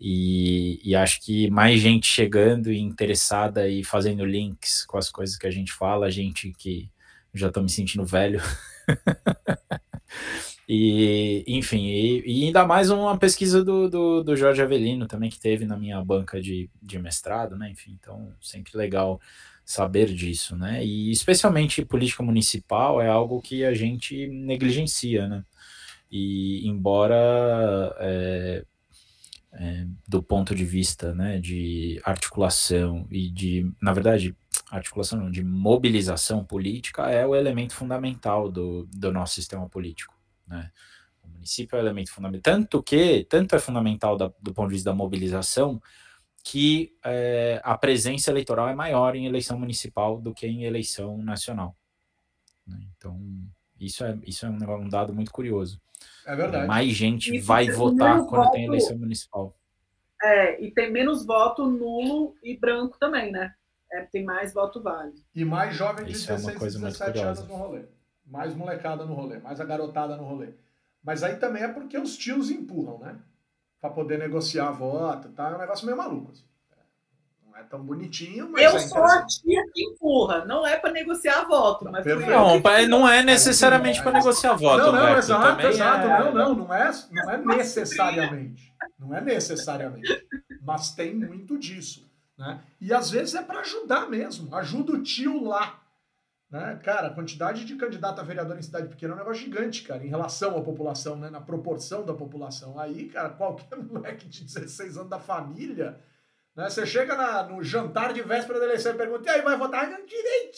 E, e, acho que mais gente chegando e interessada e fazendo links com as coisas que a gente fala, gente que já estou me sentindo velho. e, enfim, e, e, ainda mais uma pesquisa do, do, do, Jorge Avelino também, que teve na minha banca de, de mestrado, né? Enfim, então sempre legal saber disso, né? E especialmente política municipal é algo que a gente negligencia, né? E embora é, é, do ponto de vista né, de articulação e de, na verdade, articulação não, de mobilização política é o elemento fundamental do, do nosso sistema político. Né? O município é o elemento fundamental, tanto que, tanto é fundamental da, do ponto de vista da mobilização, que é, a presença eleitoral é maior em eleição municipal do que em eleição nacional. Né? Então, isso é, isso é um, um dado muito curioso. É verdade. Mais gente Isso vai votar quando voto, tem eleição municipal. É, e tem menos voto nulo e branco também, né? É, tem mais voto válido. E mais jovem de Isso 16 é 17 anos no rolê. Mais molecada no rolê, mais a garotada no rolê. Mas aí também é porque os tios empurram, né? Pra poder negociar voto, tá? É um negócio meio maluco. Assim não é tão bonitinho, mas. Eu é sou a tia que empurra, não é para negociar voto, mas não, não, não é necessariamente para negociar voto. Não, não, exato, exato. É... Não, não, não é, não é necessariamente. Não é necessariamente. Mas tem muito disso. Né? E às vezes é para ajudar mesmo. Ajuda o tio lá. Né? Cara, a quantidade de candidato a vereador em cidade pequena é um negócio gigante, cara, em relação à população, né? na proporção da população. Aí, cara, qualquer moleque de 16 anos da família né? Você chega na, no jantar de véspera da eleição e pergunta, e aí, vai votar? Não tirei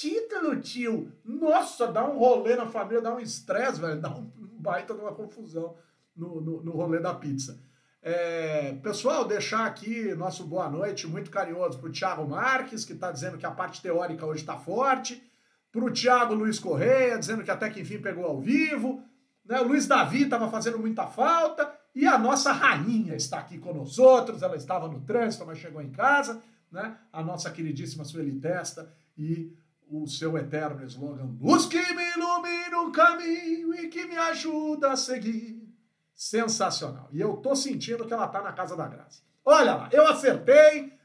tio. Nossa, dá um rolê na família, dá um estresse, velho, dá um baita de uma confusão no, no, no rolê da pizza. É, pessoal, deixar aqui nosso boa noite muito carinhoso para o Thiago Marques, que está dizendo que a parte teórica hoje está forte, para o Thiago Luiz Correia, dizendo que até que enfim pegou ao vivo, né? o Luiz Davi estava fazendo muita falta, e a nossa rainha está aqui outros, ela estava no trânsito, mas chegou em casa, né? A nossa queridíssima Sueli Testa e o seu eterno slogan, luz que me ilumina o caminho e que me ajuda a seguir. Sensacional. E eu tô sentindo que ela tá na casa da graça. Olha lá, eu acertei.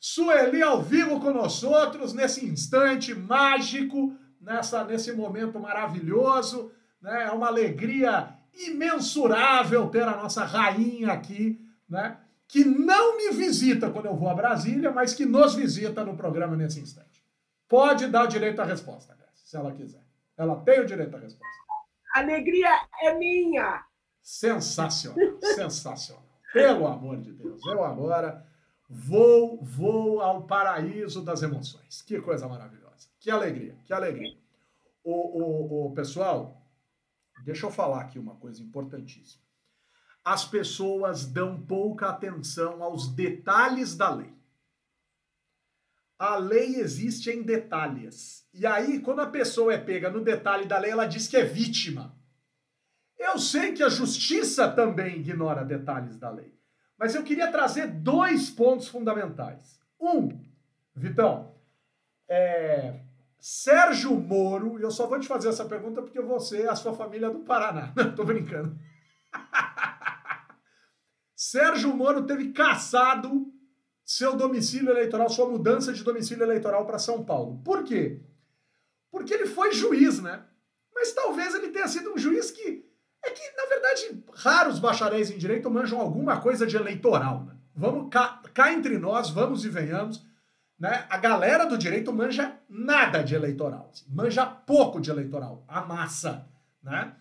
Sueli ao vivo com nós outros nesse instante mágico, nessa, nesse momento maravilhoso. Né? É uma alegria imensurável ter a nossa rainha aqui, né? Que não me visita quando eu vou a Brasília, mas que nos visita no programa nesse instante. Pode dar direito à resposta, se ela quiser. Ela tem o direito à resposta. Alegria é minha! Sensacional, sensacional. Pelo amor de Deus, eu agora vou, vou ao paraíso das emoções. Que coisa maravilhosa. Que alegria, que alegria. O, o, o pessoal, Deixa eu falar aqui uma coisa importantíssima. As pessoas dão pouca atenção aos detalhes da lei. A lei existe em detalhes. E aí, quando a pessoa é pega no detalhe da lei, ela diz que é vítima. Eu sei que a justiça também ignora detalhes da lei, mas eu queria trazer dois pontos fundamentais. Um, Vitão, é, Sérgio Moro, e eu só vou te fazer essa pergunta porque você, a sua família é do Paraná. Não, tô brincando. Sérgio Moro teve caçado seu domicílio eleitoral, sua mudança de domicílio eleitoral para São Paulo. Por quê? Porque ele foi juiz, né? Mas talvez ele tenha sido um juiz que. É que, na verdade, raros bacharéis em direito manjam alguma coisa de eleitoral. Né? Vamos cá, cá entre nós, vamos e venhamos. Né? A galera do direito manja nada de eleitoral. Manja pouco de eleitoral. A massa. Né?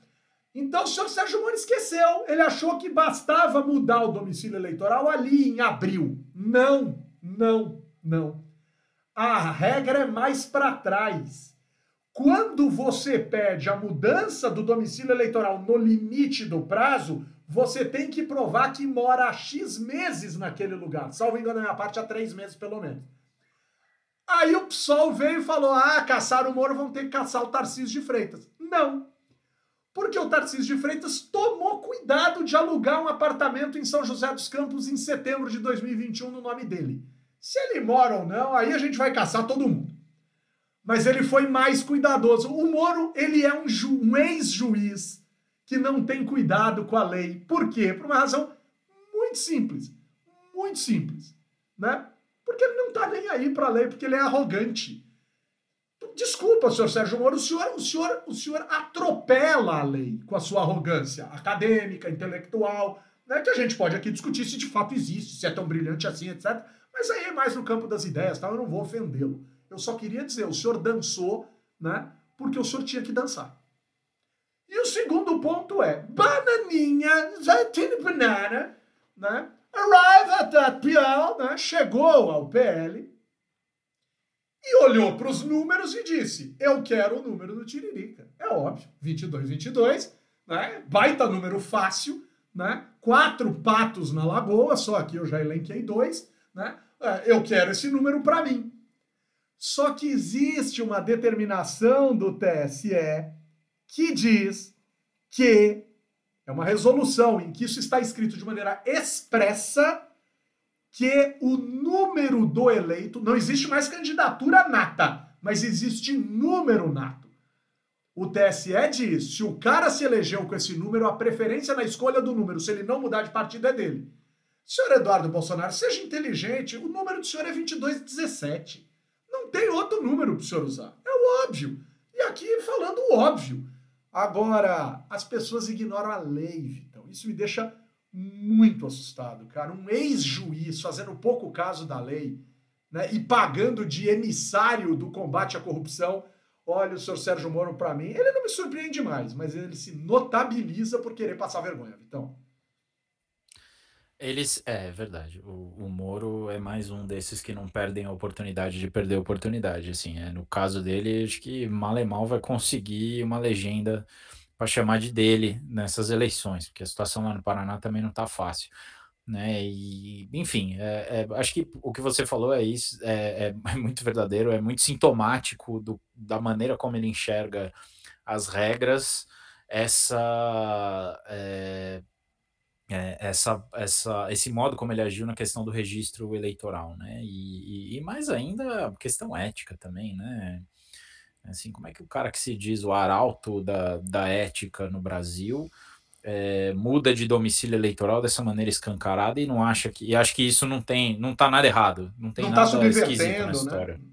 Então o senhor Sérgio Moro esqueceu. Ele achou que bastava mudar o domicílio eleitoral ali em abril. Não, não, não. A regra é mais para trás. Quando você pede a mudança do domicílio eleitoral no limite do prazo, você tem que provar que mora há X meses naquele lugar. Salvo engano, na minha parte, há três meses pelo menos. Aí o PSOL veio e falou: ah, caçar o Moro, vão ter que caçar o Tarcísio de Freitas. Não. Porque o Tarcísio de Freitas tomou cuidado de alugar um apartamento em São José dos Campos em setembro de 2021 no nome dele. Se ele mora ou não, aí a gente vai caçar todo mundo mas ele foi mais cuidadoso. O Moro, ele é um, um ex-juiz que não tem cuidado com a lei. Por quê? Por uma razão muito simples. Muito simples. Né? Porque ele não está nem aí para a lei, porque ele é arrogante. Desculpa, senhor Sérgio Moro, o senhor, o, senhor, o senhor atropela a lei com a sua arrogância acadêmica, intelectual, né, que a gente pode aqui discutir se de fato existe, se é tão brilhante assim, etc. Mas aí é mais no campo das ideias, tá? eu não vou ofendê-lo. Eu só queria dizer, o senhor dançou, né? Porque o senhor tinha que dançar. E o segundo ponto é, bananinha, Zatine Banana, né? Arrive at that PL, né? Chegou ao PL e olhou para os números e disse, eu quero o número do Tiririca. É óbvio, 22, 22, né? Baita número fácil, né? Quatro patos na lagoa, só aqui eu já elenquei dois, né? É, eu quero esse número para mim. Só que existe uma determinação do TSE que diz que é uma resolução em que isso está escrito de maneira expressa que o número do eleito não existe mais candidatura nata, mas existe número nato. O TSE diz: se o cara se elegeu com esse número, a preferência na escolha do número, se ele não mudar de partido, é dele. Senhor Eduardo Bolsonaro, seja inteligente, o número do senhor é 2217. Tem outro número para o senhor usar. É o óbvio. E aqui falando o óbvio. Agora, as pessoas ignoram a lei, então Isso me deixa muito assustado, cara. Um ex-juiz fazendo pouco caso da lei né, e pagando de emissário do combate à corrupção. Olha, o senhor Sérgio Moro, para mim, ele não me surpreende mais, mas ele se notabiliza por querer passar vergonha, então. Eles, é, é verdade. O, o Moro é mais um desses que não perdem a oportunidade de perder a oportunidade. Assim, é, no caso dele, acho que mal e mal vai conseguir uma legenda para chamar de dele nessas eleições, porque a situação lá no Paraná também não está fácil. Né? E, enfim, é, é, acho que o que você falou é isso, é, é, é muito verdadeiro, é muito sintomático do, da maneira como ele enxerga as regras, essa é, essa, essa, esse modo como ele agiu na questão do registro eleitoral, né? E, e, e, mais ainda a questão ética também, né? Assim, como é que o cara que se diz o arauto da, da ética no Brasil é, muda de domicílio eleitoral dessa maneira escancarada e não acha que. E acho que isso não tem. não tá nada errado. Não tem não tá nada tá esquisito na né? história. Né?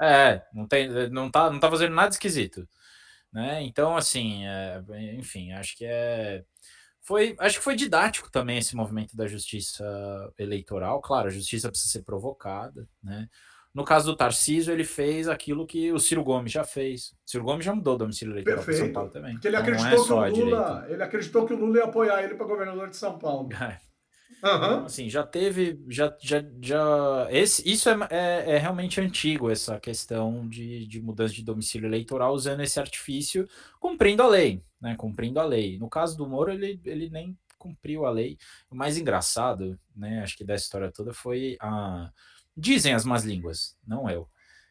É, não, tem, não, tá, não tá fazendo nada esquisito. Né? Então, assim, é, enfim, acho que é foi, acho que foi didático também esse movimento da justiça eleitoral. Claro, a justiça precisa ser provocada, né? No caso do Tarcísio, ele fez aquilo que o Ciro Gomes já fez. O Ciro Gomes já mudou o domicílio eleitoral para São Paulo também. Porque ele então, acreditou, é que o Lula, ele acreditou que o Lula ia apoiar ele para governador de São Paulo. Uhum. Assim, já teve, já, já, já esse, isso é, é, é, realmente antigo, essa questão de, de mudança de domicílio eleitoral usando esse artifício, cumprindo a lei, né, cumprindo a lei. No caso do Moro, ele, ele nem cumpriu a lei. O mais engraçado, né, acho que dessa história toda foi a... Dizem as más línguas, não eu,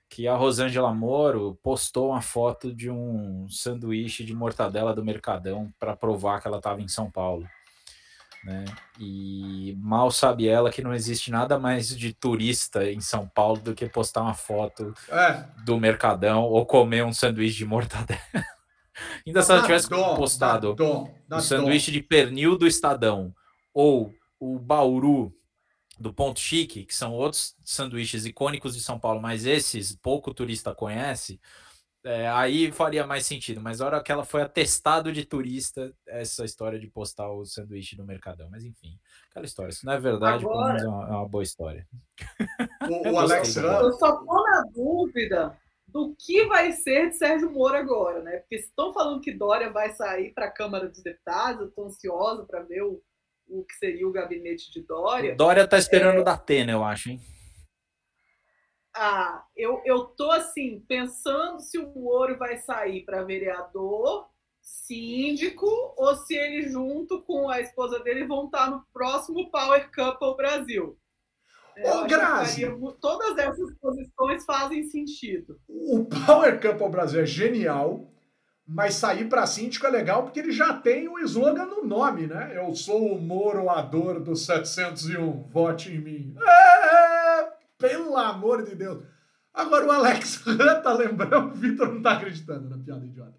que a Rosângela Moro postou uma foto de um sanduíche de mortadela do Mercadão para provar que ela estava em São Paulo. Né? E mal sabe ela que não existe nada mais de turista em São Paulo do que postar uma foto é. do Mercadão ou comer um sanduíche de mortadela. Ainda se ela tivesse dó, postado dó, dó, o sanduíche de pernil do Estadão ou o Bauru do Ponto Chique, que são outros sanduíches icônicos de São Paulo, mas esses pouco turista conhece, é, aí faria mais sentido. Mas a hora que ela foi atestado de turista, essa história de postar o sanduíche no Mercadão. Mas enfim, aquela história. Se não é verdade, Agora, é uma, é uma, boa história. O, o Alex Eu só tô na dúvida do que vai ser de Sérgio Moro agora, né? Porque estão falando que Dória vai sair para a Câmara dos Deputados, eu estou ansiosa para ver o, o que seria o gabinete de Dória. Dória tá esperando é... da Atena, eu acho, hein? Ah, eu, eu tô assim, pensando se o Moro vai sair para vereador, síndico, ou se ele, junto com a esposa dele, vão estar no próximo Power Couple Brasil. Ô, Grazi, todas essas posições fazem sentido. O Power Couple Brasil é genial, mas sair para síndico é legal porque ele já tem o slogan no nome, né? Eu sou o moroador do 701, vote em mim. É, pelo amor de Deus. Agora o Alex Han tá lembrando, o Vitor não tá acreditando na piada idiota.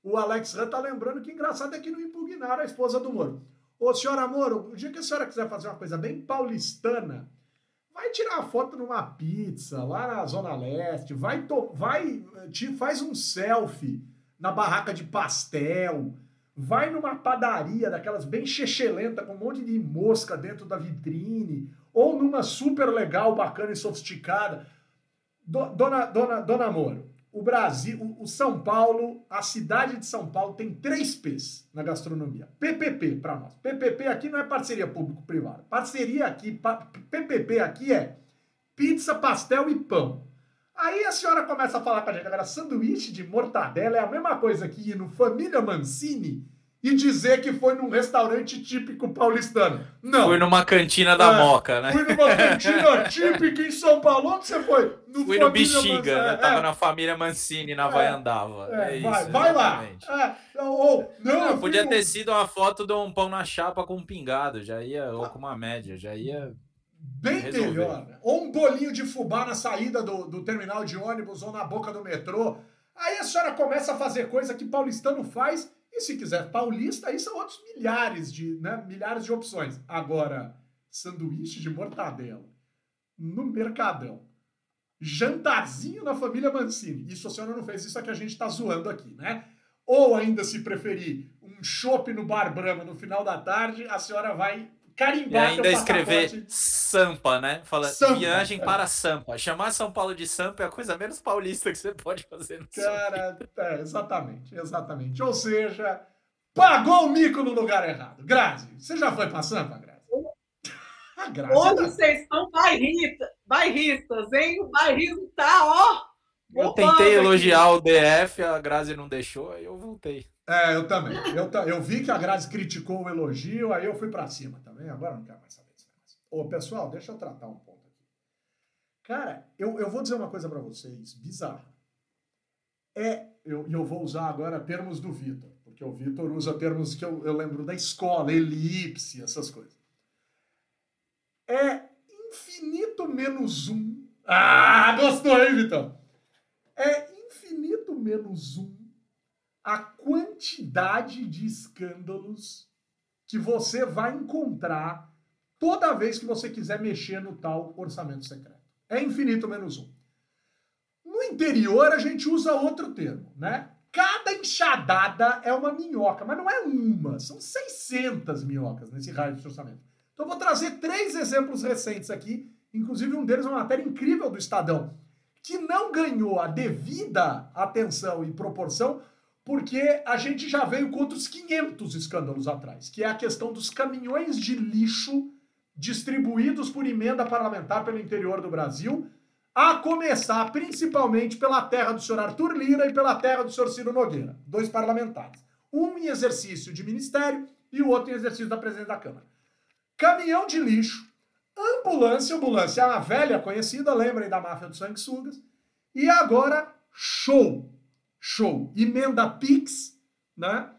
O Alex Han tá lembrando que engraçado é que não impugnaram a esposa do Moro. Ô, senhora Moro, o dia que a senhora quiser fazer uma coisa bem paulistana, vai tirar uma foto numa pizza lá na Zona Leste, vai, to vai te faz um selfie na barraca de pastel, vai numa padaria daquelas bem chechelenta com um monte de mosca dentro da vitrine, ou numa super legal, bacana e sofisticada. Dona, dona, dona Moro, o Brasil, o, o São Paulo, a cidade de São Paulo tem três P's na gastronomia. PPP para nós. PPP aqui não é parceria público-privada. Parceria aqui, PPP aqui é pizza, pastel e pão. Aí a senhora começa a falar com a gente, agora sanduíche de mortadela é a mesma coisa que ir no Família Mancini e dizer que foi num restaurante típico paulistano. Não. Foi numa cantina da é, Moca, né? Fui numa cantina típica em São Paulo. Onde você foi? No Fui no Bexiga, né? É, Tava na família Mancini, na é, Vaiandava. É, é isso, vai, vai lá. É, ou, não, não podia ter sido uma foto de um pão na chapa com um pingado, já ia, ou com uma média, já ia bem resolver. melhor. Né? Ou um bolinho de fubá na saída do, do terminal de ônibus ou na boca do metrô. Aí a senhora começa a fazer coisa que paulistano faz se quiser paulista, aí são outros milhares de, né, milhares de opções. Agora, sanduíche de mortadela no Mercadão. Jantarzinho na família Mancini. Isso a senhora não fez, isso é que a gente está zoando aqui, né? Ou ainda, se preferir, um chopp no Bar Brahma no final da tarde, a senhora vai carimbar e ainda escrever Sampa, né? Fala Sampa, viagem é. para Sampa. Chamar São Paulo de Sampa é a coisa menos paulista que você pode fazer no Cara, é, exatamente, exatamente. Ou seja, pagou o mico no lugar errado. Grazi, você já foi para Sampa, Grazi? A Grazi Hoje tá... vocês são bairristas, bairristas, hein? O bairrismo tá, ó. Eu tentei elogiar o DF, a Grazi não deixou, aí eu voltei. É, eu também. Eu, eu vi que a Grazi criticou o elogio, aí eu fui para cima também. Agora não quero mais saber disso. Ô, pessoal, deixa eu tratar um ponto aqui. Cara, eu, eu vou dizer uma coisa para vocês, bizarra. É, eu, eu vou usar agora termos do Vitor, porque o Vitor usa termos que eu, eu lembro da escola, elipse, essas coisas. É infinito menos um. Ah, gostou, hein, Vitor? Menos um a quantidade de escândalos que você vai encontrar toda vez que você quiser mexer no tal orçamento secreto. É infinito menos um. No interior, a gente usa outro termo, né? Cada enxadada é uma minhoca, mas não é uma, são 600 minhocas nesse raio de orçamento. Então, eu vou trazer três exemplos recentes aqui, inclusive um deles é uma matéria incrível do Estadão, que não ganhou a devida atenção e proporção porque a gente já veio com outros 500 escândalos atrás, que é a questão dos caminhões de lixo distribuídos por emenda parlamentar pelo interior do Brasil, a começar principalmente pela terra do senhor Arthur Lira e pela terra do senhor Ciro Nogueira, dois parlamentares. Um em exercício de ministério e o outro em exercício da presidência da Câmara. Caminhão de lixo, ambulância, ambulância uma velha conhecida, lembrem da máfia dos sanguessugas, E agora, show. Show. Emenda Pix, né?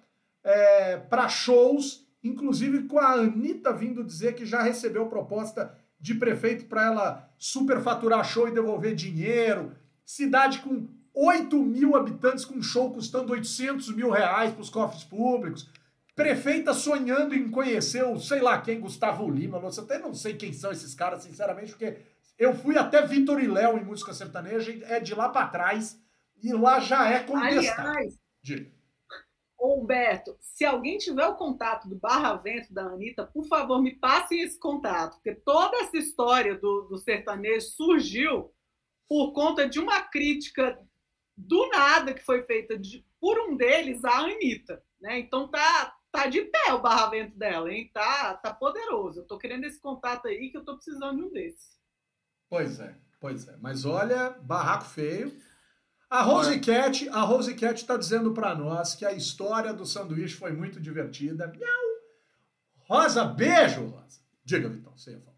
É, para shows, inclusive com a Anitta vindo dizer que já recebeu proposta de prefeito para ela superfaturar show e devolver dinheiro. Cidade com 8 mil habitantes com show custando 800 mil reais para os cofres públicos. Prefeita sonhando em conhecer o, sei lá quem, Gustavo Lima. Eu até não sei quem são esses caras, sinceramente, porque eu fui até Vitor e Léo em música sertaneja, é de lá para trás, e lá já é contestado. Aliás, Humberto, se alguém tiver o contato do Barra Vento da Anitta, por favor, me passem esse contato, porque toda essa história do, do sertanejo surgiu por conta de uma crítica do nada que foi feita de, por um deles à Anitta. Né? Então tá, tá de pé o Barra Vento dela, hein? Tá, tá poderoso. Eu tô querendo esse contato aí que eu tô precisando de um desses. Pois é, pois é. Mas olha, barraco feio. A Rose Cat, a Rose Cat está dizendo para nós que a história do sanduíche foi muito divertida. Miau! Rosa, beijo, Rosa. Diga, Vitão, você ia falar.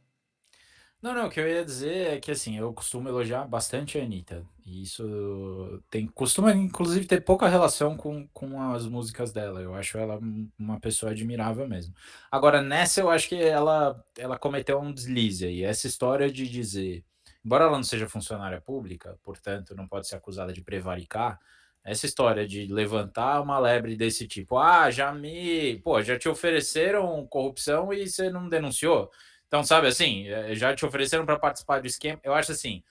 Não, não, o que eu ia dizer é que assim, eu costumo elogiar bastante a Anitta. E isso tem, costuma, inclusive, ter pouca relação com, com as músicas dela. Eu acho ela uma pessoa admirável mesmo. Agora, nessa eu acho que ela, ela cometeu um deslize aí. Essa história de dizer embora ela não seja funcionária pública, portanto não pode ser acusada de prevaricar, essa história de levantar uma lebre desse tipo, ah, já me, pô, já te ofereceram corrupção e você não denunciou. Então, sabe assim, eh, já te ofereceram para participar do esquema. Eu acho assim,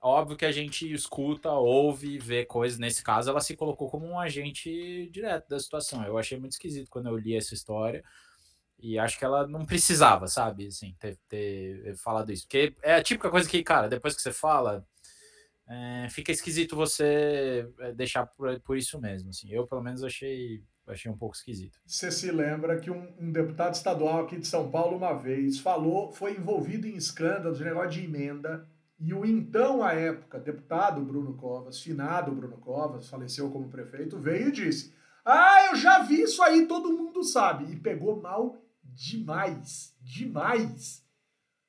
óbvio que a gente escuta, ouve, vê coisas. Nesse caso, ela se colocou como um agente direto da situação. Eu achei muito esquisito quando eu li essa história. E acho que ela não precisava, sabe, assim, ter, ter falado isso. Porque é a típica coisa que, cara, depois que você fala, é, fica esquisito você é, deixar por, por isso mesmo. Assim. Eu, pelo menos, achei, achei um pouco esquisito. Você se lembra que um, um, deputado estadual aqui de São Paulo, uma vez, falou, foi envolvido em escândalos negócio de emenda, e o então, à época, deputado Bruno Covas, finado Bruno Covas, faleceu como prefeito, veio e disse: Ah, eu já vi isso aí, todo mundo sabe. E pegou mal demais, demais.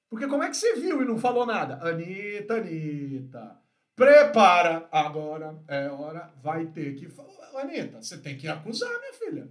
Porque como é que você viu e não falou nada? Anitta, Anitta, prepara, agora é hora, vai ter que... Anitta, você tem que acusar, minha filha.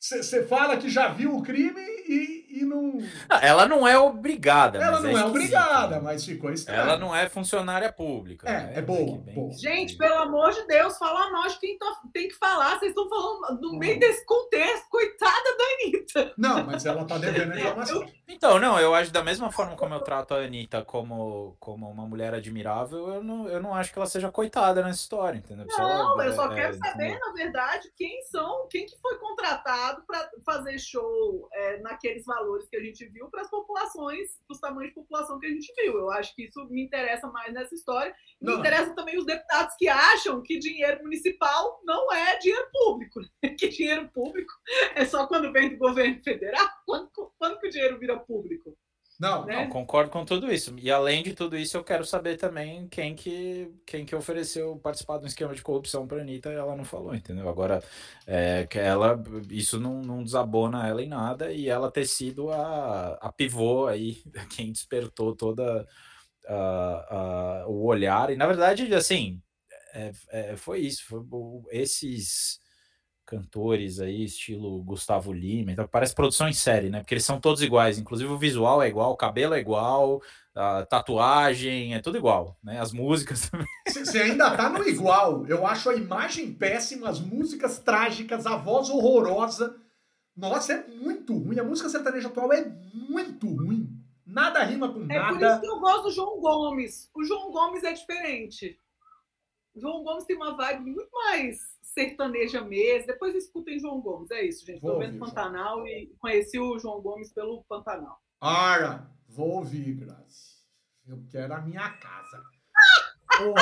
Você fala que já viu o crime e, e não. Ah, ela não é obrigada. Ela não é, é obrigada, mas ficou estranho. Ela não é funcionária pública. É, né? é boa, boa. Gente, pelo amor de Deus, fala a nós quem tá, tem que falar. Vocês estão falando no meio desse contexto. Coitada da Anitta. Não, mas ela tá devendo informação. Então, não, eu acho da mesma forma como eu trato a Anitta como, como uma mulher admirável, eu não, eu não acho que ela seja coitada nessa história, entendeu? Não, ela, eu só é, quero é, saber, é, na verdade, quem são, quem que foi contratado para fazer show é, naqueles valores que a gente viu para as populações, para os tamanhos de população que a gente viu. Eu acho que isso me interessa mais nessa história. Me não. interessa também os deputados que acham que dinheiro municipal não é dinheiro público, né? que dinheiro público é só quando vem do governo federal. Quando, quando que o dinheiro vira público? Não, né? não, concordo com tudo isso. E além de tudo isso, eu quero saber também quem que, quem que ofereceu participar de um esquema de corrupção para a Anitta e ela não falou, entendeu? Agora, é, que ela, isso não, não desabona ela em nada e ela ter sido a, a pivô aí, quem despertou toda a, a, o olhar. E na verdade, assim, é, é, foi isso. Foi, esses cantores aí, estilo Gustavo Lima, então parece produção em série, né? Porque eles são todos iguais, inclusive o visual é igual, o cabelo é igual, a tatuagem é tudo igual, né? As músicas também. Você ainda tá no igual. Eu acho a imagem péssima, as músicas trágicas, a voz horrorosa. Nossa, é muito ruim. A música sertaneja atual é muito ruim. Nada rima com nada. É por isso que eu gosto do João Gomes. O João Gomes é diferente. O João Gomes tem uma vibe muito mais sertaneja mesmo. Depois escutem João Gomes. É isso, gente. Estou vendo Pantanal e conheci o João Gomes pelo Pantanal. Ora, vou ouvir, Grazi. Eu quero a minha casa. oh.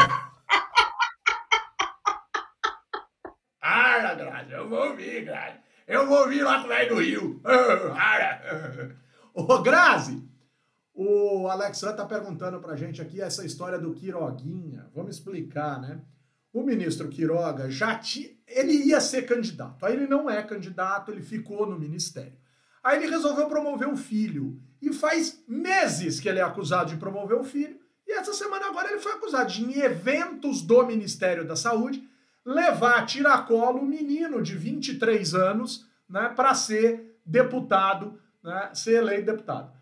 Ara, Grazi, eu vou ouvir, Grazi. Eu vou ouvir lá velho do Rio. Ara. Ô, Grazi, o Alexandre tá perguntando pra gente aqui essa história do Quiroguinha. Vamos explicar, né? O ministro Quiroga já tinha. Ele ia ser candidato. Aí ele não é candidato, ele ficou no ministério. Aí ele resolveu promover o filho. E faz meses que ele é acusado de promover o filho E essa semana agora ele foi acusado de, em eventos do Ministério da Saúde, levar a tiracolo um menino de 23 anos né, para ser deputado, né, ser eleito deputado.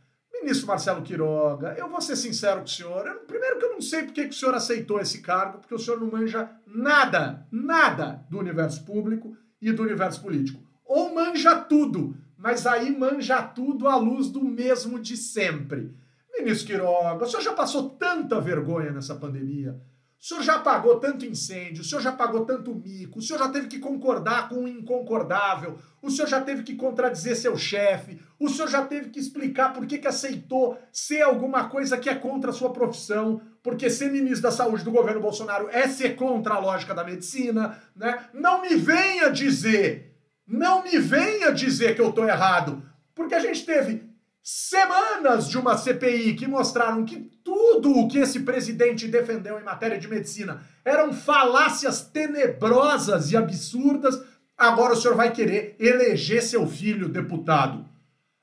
Ministro Marcelo Quiroga, eu vou ser sincero com o senhor. Eu, primeiro que eu não sei por que o senhor aceitou esse cargo, porque o senhor não manja nada, nada do universo público e do universo político. Ou manja tudo, mas aí manja tudo à luz do mesmo de sempre. Ministro Quiroga, o senhor já passou tanta vergonha nessa pandemia. O senhor já pagou tanto incêndio, o senhor já pagou tanto mico, o senhor já teve que concordar com o inconcordável, o senhor já teve que contradizer seu chefe, o senhor já teve que explicar por que, que aceitou ser alguma coisa que é contra a sua profissão, porque ser ministro da Saúde do governo Bolsonaro é ser contra a lógica da medicina, né? Não me venha dizer, não me venha dizer que eu estou errado, porque a gente teve semanas de uma CPI que mostraram que tudo o que esse presidente defendeu em matéria de medicina eram falácias tenebrosas e absurdas, agora o senhor vai querer eleger seu filho deputado.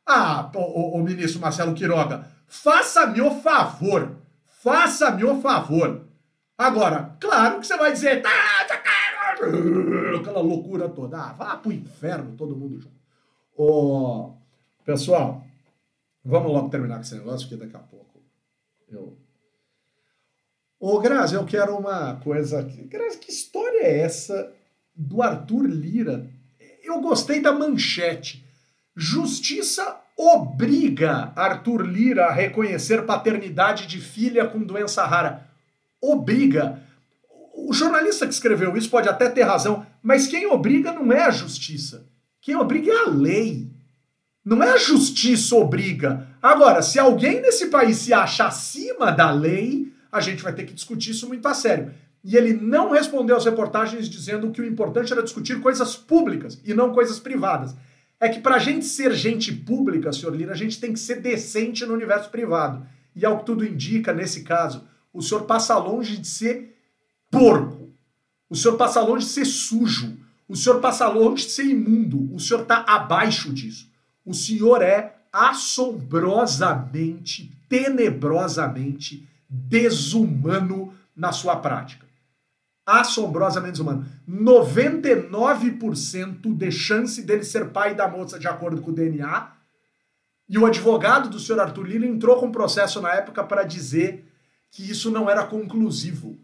Ah, o, o ministro Marcelo Quiroga, faça-me o favor, faça-me o favor. Agora, claro que você vai dizer, tá, tá, aquela loucura toda. Ah, vá pro inferno todo mundo junto. Ô, pessoal, Vamos logo terminar com esse negócio, porque daqui a pouco eu. Ô, Grazi, eu quero uma coisa aqui. Grazi, que história é essa do Arthur Lira? Eu gostei da manchete. Justiça obriga Arthur Lira a reconhecer paternidade de filha com doença rara. Obriga. O jornalista que escreveu isso pode até ter razão, mas quem obriga não é a justiça. Quem obriga é a lei. Não é a justiça obriga. Agora, se alguém nesse país se acha acima da lei, a gente vai ter que discutir isso muito a sério. E ele não respondeu às reportagens dizendo que o importante era discutir coisas públicas e não coisas privadas. É que para a gente ser gente pública, senhor Lira, a gente tem que ser decente no universo privado. E ao que tudo indica, nesse caso, o senhor passa longe de ser porco. O senhor passa longe de ser sujo. O senhor passa longe de ser imundo. O senhor está abaixo disso. O senhor é assombrosamente, tenebrosamente desumano na sua prática. Assombrosamente desumano. 99% de chance dele ser pai da moça de acordo com o DNA. E o advogado do senhor Arthur Lira entrou com processo na época para dizer que isso não era conclusivo.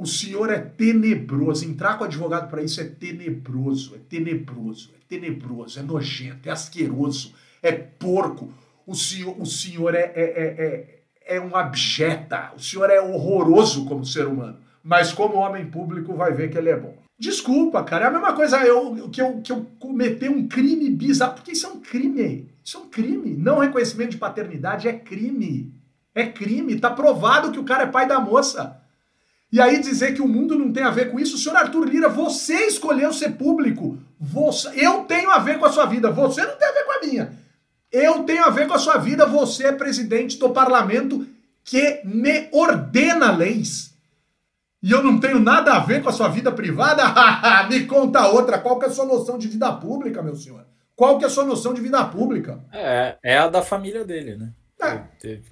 O senhor é tenebroso. Entrar com advogado para isso é tenebroso, é tenebroso, é tenebroso, é nojento, é asqueroso, é porco. O senhor, o senhor é, é, é, é, é um abjeta. O senhor é horroroso como ser humano. Mas como homem público vai ver que ele é bom. Desculpa, cara. É a mesma coisa eu, que, eu, que eu cometer um crime bizarro. Porque isso é um crime. Isso é um crime. Não reconhecimento de paternidade é crime. É crime. Tá provado que o cara é pai da moça. E aí dizer que o mundo não tem a ver com isso, senhor Arthur Lira, você escolheu ser público. Você, eu tenho a ver com a sua vida, você não tem a ver com a minha. Eu tenho a ver com a sua vida, você é presidente do parlamento que me ordena leis. E eu não tenho nada a ver com a sua vida privada? me conta outra, qual que é a sua noção de vida pública, meu senhor? Qual que é a sua noção de vida pública? É, é a da família dele, né? É.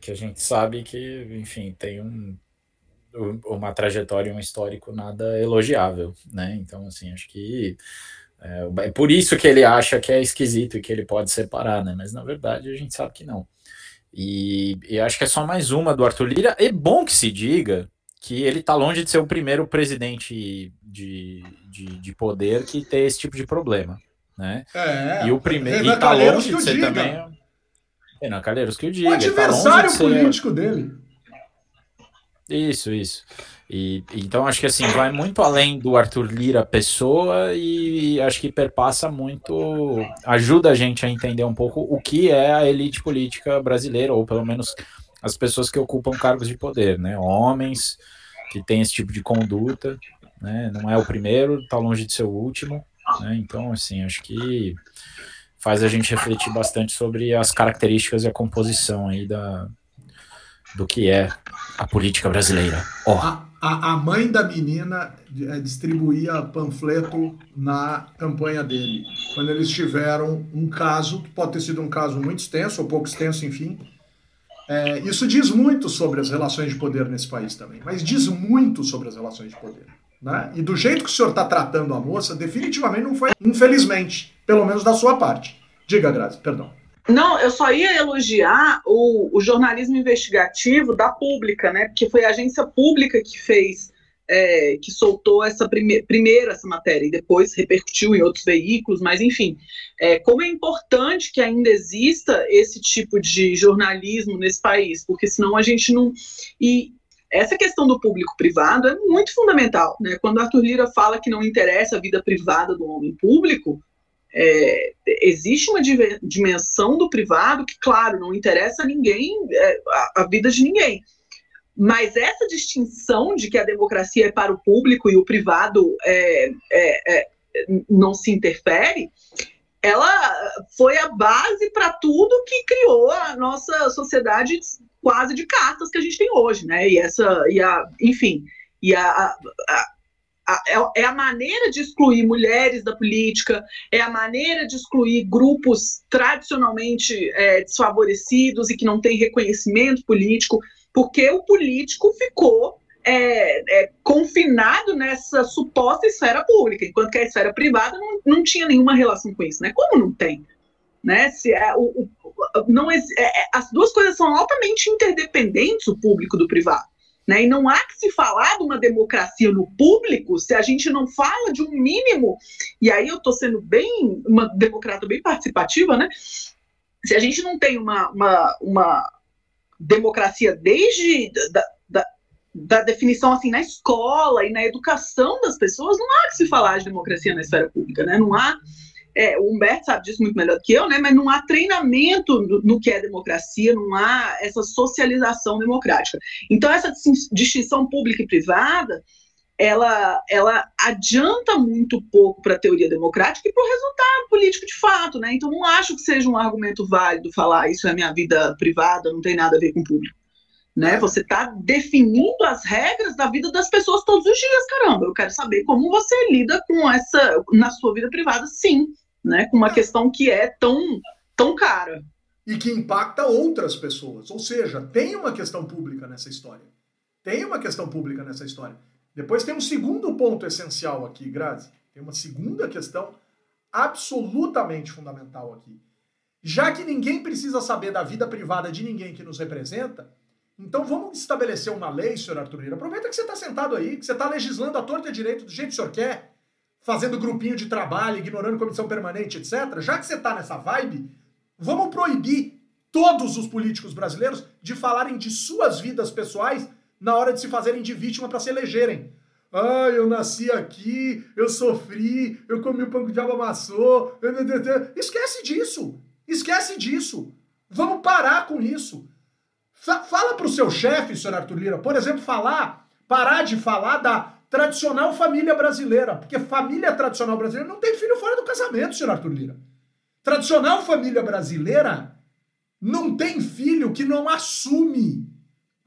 Que a gente sabe que, enfim, tem um uma trajetória e um histórico nada elogiável, né? Então, assim, acho que é, é, por isso que ele acha que é esquisito e que ele pode separar, né? Mas na verdade a gente sabe que não. E, e acho que é só mais uma do Arthur Lira. É bom que se diga que ele está longe de ser o primeiro presidente de, de, de, poder que tem esse tipo de problema, né? É, e o primeiro e tá longe de ser diga. também. Renan Calheiros que o diga. O tá adversário tá político ser... dele. Isso, isso. E, então acho que assim vai muito além do Arthur Lira pessoa e acho que perpassa muito, ajuda a gente a entender um pouco o que é a elite política brasileira ou pelo menos as pessoas que ocupam cargos de poder, né? Homens que têm esse tipo de conduta, né? Não é o primeiro, está longe de ser o último, né? Então assim acho que faz a gente refletir bastante sobre as características e a composição aí da do que é a política brasileira. Oh. A, a, a, mãe da menina é, distribuía panfleto na campanha dele. Quando eles tiveram um caso, que pode ter sido um caso muito extenso ou pouco extenso, enfim, É, isso diz muito sobre as relações de poder nesse país também, mas diz muito sobre as relações de poder. Né? E do jeito que o senhor está tratando a moça, definitivamente não foi, infelizmente, pelo menos da sua parte. Diga, Grazi, perdão. Não, eu só ia elogiar o, o jornalismo investigativo da pública, né? Porque foi a agência pública que fez é, que soltou essa prime primeiro essa matéria e depois repercutiu em outros veículos, mas enfim, é, como é importante que ainda exista esse tipo de jornalismo nesse país, porque senão a gente não. E essa questão do público-privado é muito fundamental. Né? Quando Arthur Lira fala que não interessa a vida privada do homem público, é, existe uma dimensão do privado que, claro, não interessa a ninguém, é, a, a vida de ninguém mas essa distinção de que a democracia é para o público e o privado é, é, é, não se interfere, ela foi a base para tudo que criou a nossa sociedade quase de cartas que a gente tem hoje, né? E essa, e a, enfim, e a, a, é a maneira de excluir mulheres da política, é a maneira de excluir grupos tradicionalmente é, desfavorecidos e que não têm reconhecimento político porque o político ficou é, é, confinado nessa suposta esfera pública, enquanto que a esfera privada não, não tinha nenhuma relação com isso, né? Como não tem? Né? Se é, o, o, não é, é, as duas coisas são altamente interdependentes, o público do privado. Né? E não há que se falar de uma democracia no público se a gente não fala de um mínimo, e aí eu estou sendo bem, uma democrata bem participativa, né? Se a gente não tem uma, uma, uma democracia desde da, da, da, definição assim na escola e na educação das pessoas, não há que se falar de democracia na esfera pública, né? Não há é, o Humberto sabe disso muito melhor do que eu, né? Mas não há treinamento no, no, que é democracia, não há essa socialização democrática. Então essa distinção pública e privada ela, ela adianta muito pouco para a teoria democrática e para o resultado político de fato, né? Então não acho que seja um argumento válido falar isso é minha vida privada, não tem nada a ver com o público. Né? Você está definindo as regras da vida das pessoas todos os dias, caramba. Eu quero saber como você lida com essa na sua vida privada, sim, né? Com uma questão que é tão tão cara e que impacta outras pessoas. Ou seja, tem uma questão pública nessa história. Tem uma questão pública nessa história. Depois tem um segundo ponto essencial aqui, Grazi. Tem uma segunda questão absolutamente fundamental aqui. Já que ninguém precisa saber da vida privada de ninguém que nos representa, então vamos estabelecer uma lei, senhor Arthur Lira. Aproveita que você está sentado aí, que você está legislando a torta direito do jeito que o senhor quer, fazendo grupinho de trabalho, ignorando comissão permanente, etc. Já que você está nessa vibe, vamos proibir todos os políticos brasileiros de falarem de suas vidas pessoais na hora de se fazerem de vítima para se elegerem. Ah, eu nasci aqui, eu sofri, eu comi o pão o diabo amassou. Esquece disso. Esquece disso. Vamos parar com isso. Fala para o seu chefe, senhor Arthur Lira, por exemplo, falar, parar de falar da tradicional família brasileira, porque família tradicional brasileira não tem filho fora do casamento, senhor Arthur Lira. Tradicional família brasileira não tem filho que não assume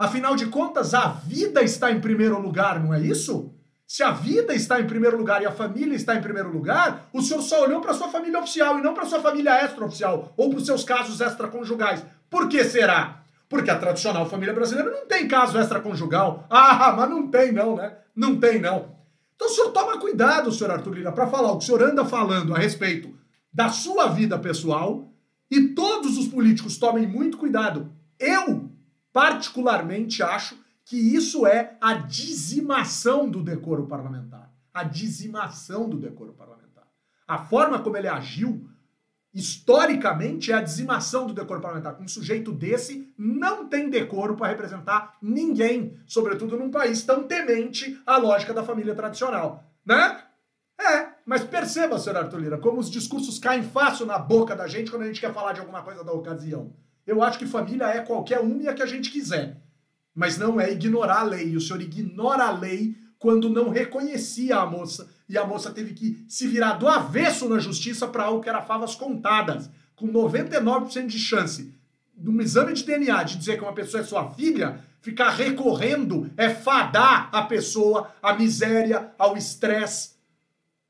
Afinal de contas, a vida está em primeiro lugar, não é isso? Se a vida está em primeiro lugar e a família está em primeiro lugar, o senhor só olhou para sua família oficial e não para sua família extraoficial ou para os seus casos extraconjugais. Por que será? Porque a tradicional família brasileira não tem caso extraconjugal. Ah, mas não tem não, né? Não tem não. Então o senhor toma cuidado, senhor Arthur Lira, para falar o que o senhor anda falando a respeito da sua vida pessoal e todos os políticos tomem muito cuidado. Eu Particularmente acho que isso é a dizimação do decoro parlamentar. A dizimação do decoro parlamentar. A forma como ele agiu, historicamente, é a dizimação do decoro parlamentar. Um sujeito desse não tem decoro para representar ninguém, sobretudo num país tão temente à lógica da família tradicional. Né? É, mas perceba, senhor Arthur Lira, como os discursos caem fácil na boca da gente quando a gente quer falar de alguma coisa da ocasião. Eu acho que família é qualquer uma e a que a gente quiser. Mas não é ignorar a lei. O senhor ignora a lei quando não reconhecia a moça. E a moça teve que se virar do avesso na justiça para algo que era favas contadas. Com 99% de chance, num exame de DNA, de dizer que uma pessoa é sua filha, ficar recorrendo é fadar a pessoa à miséria, ao estresse,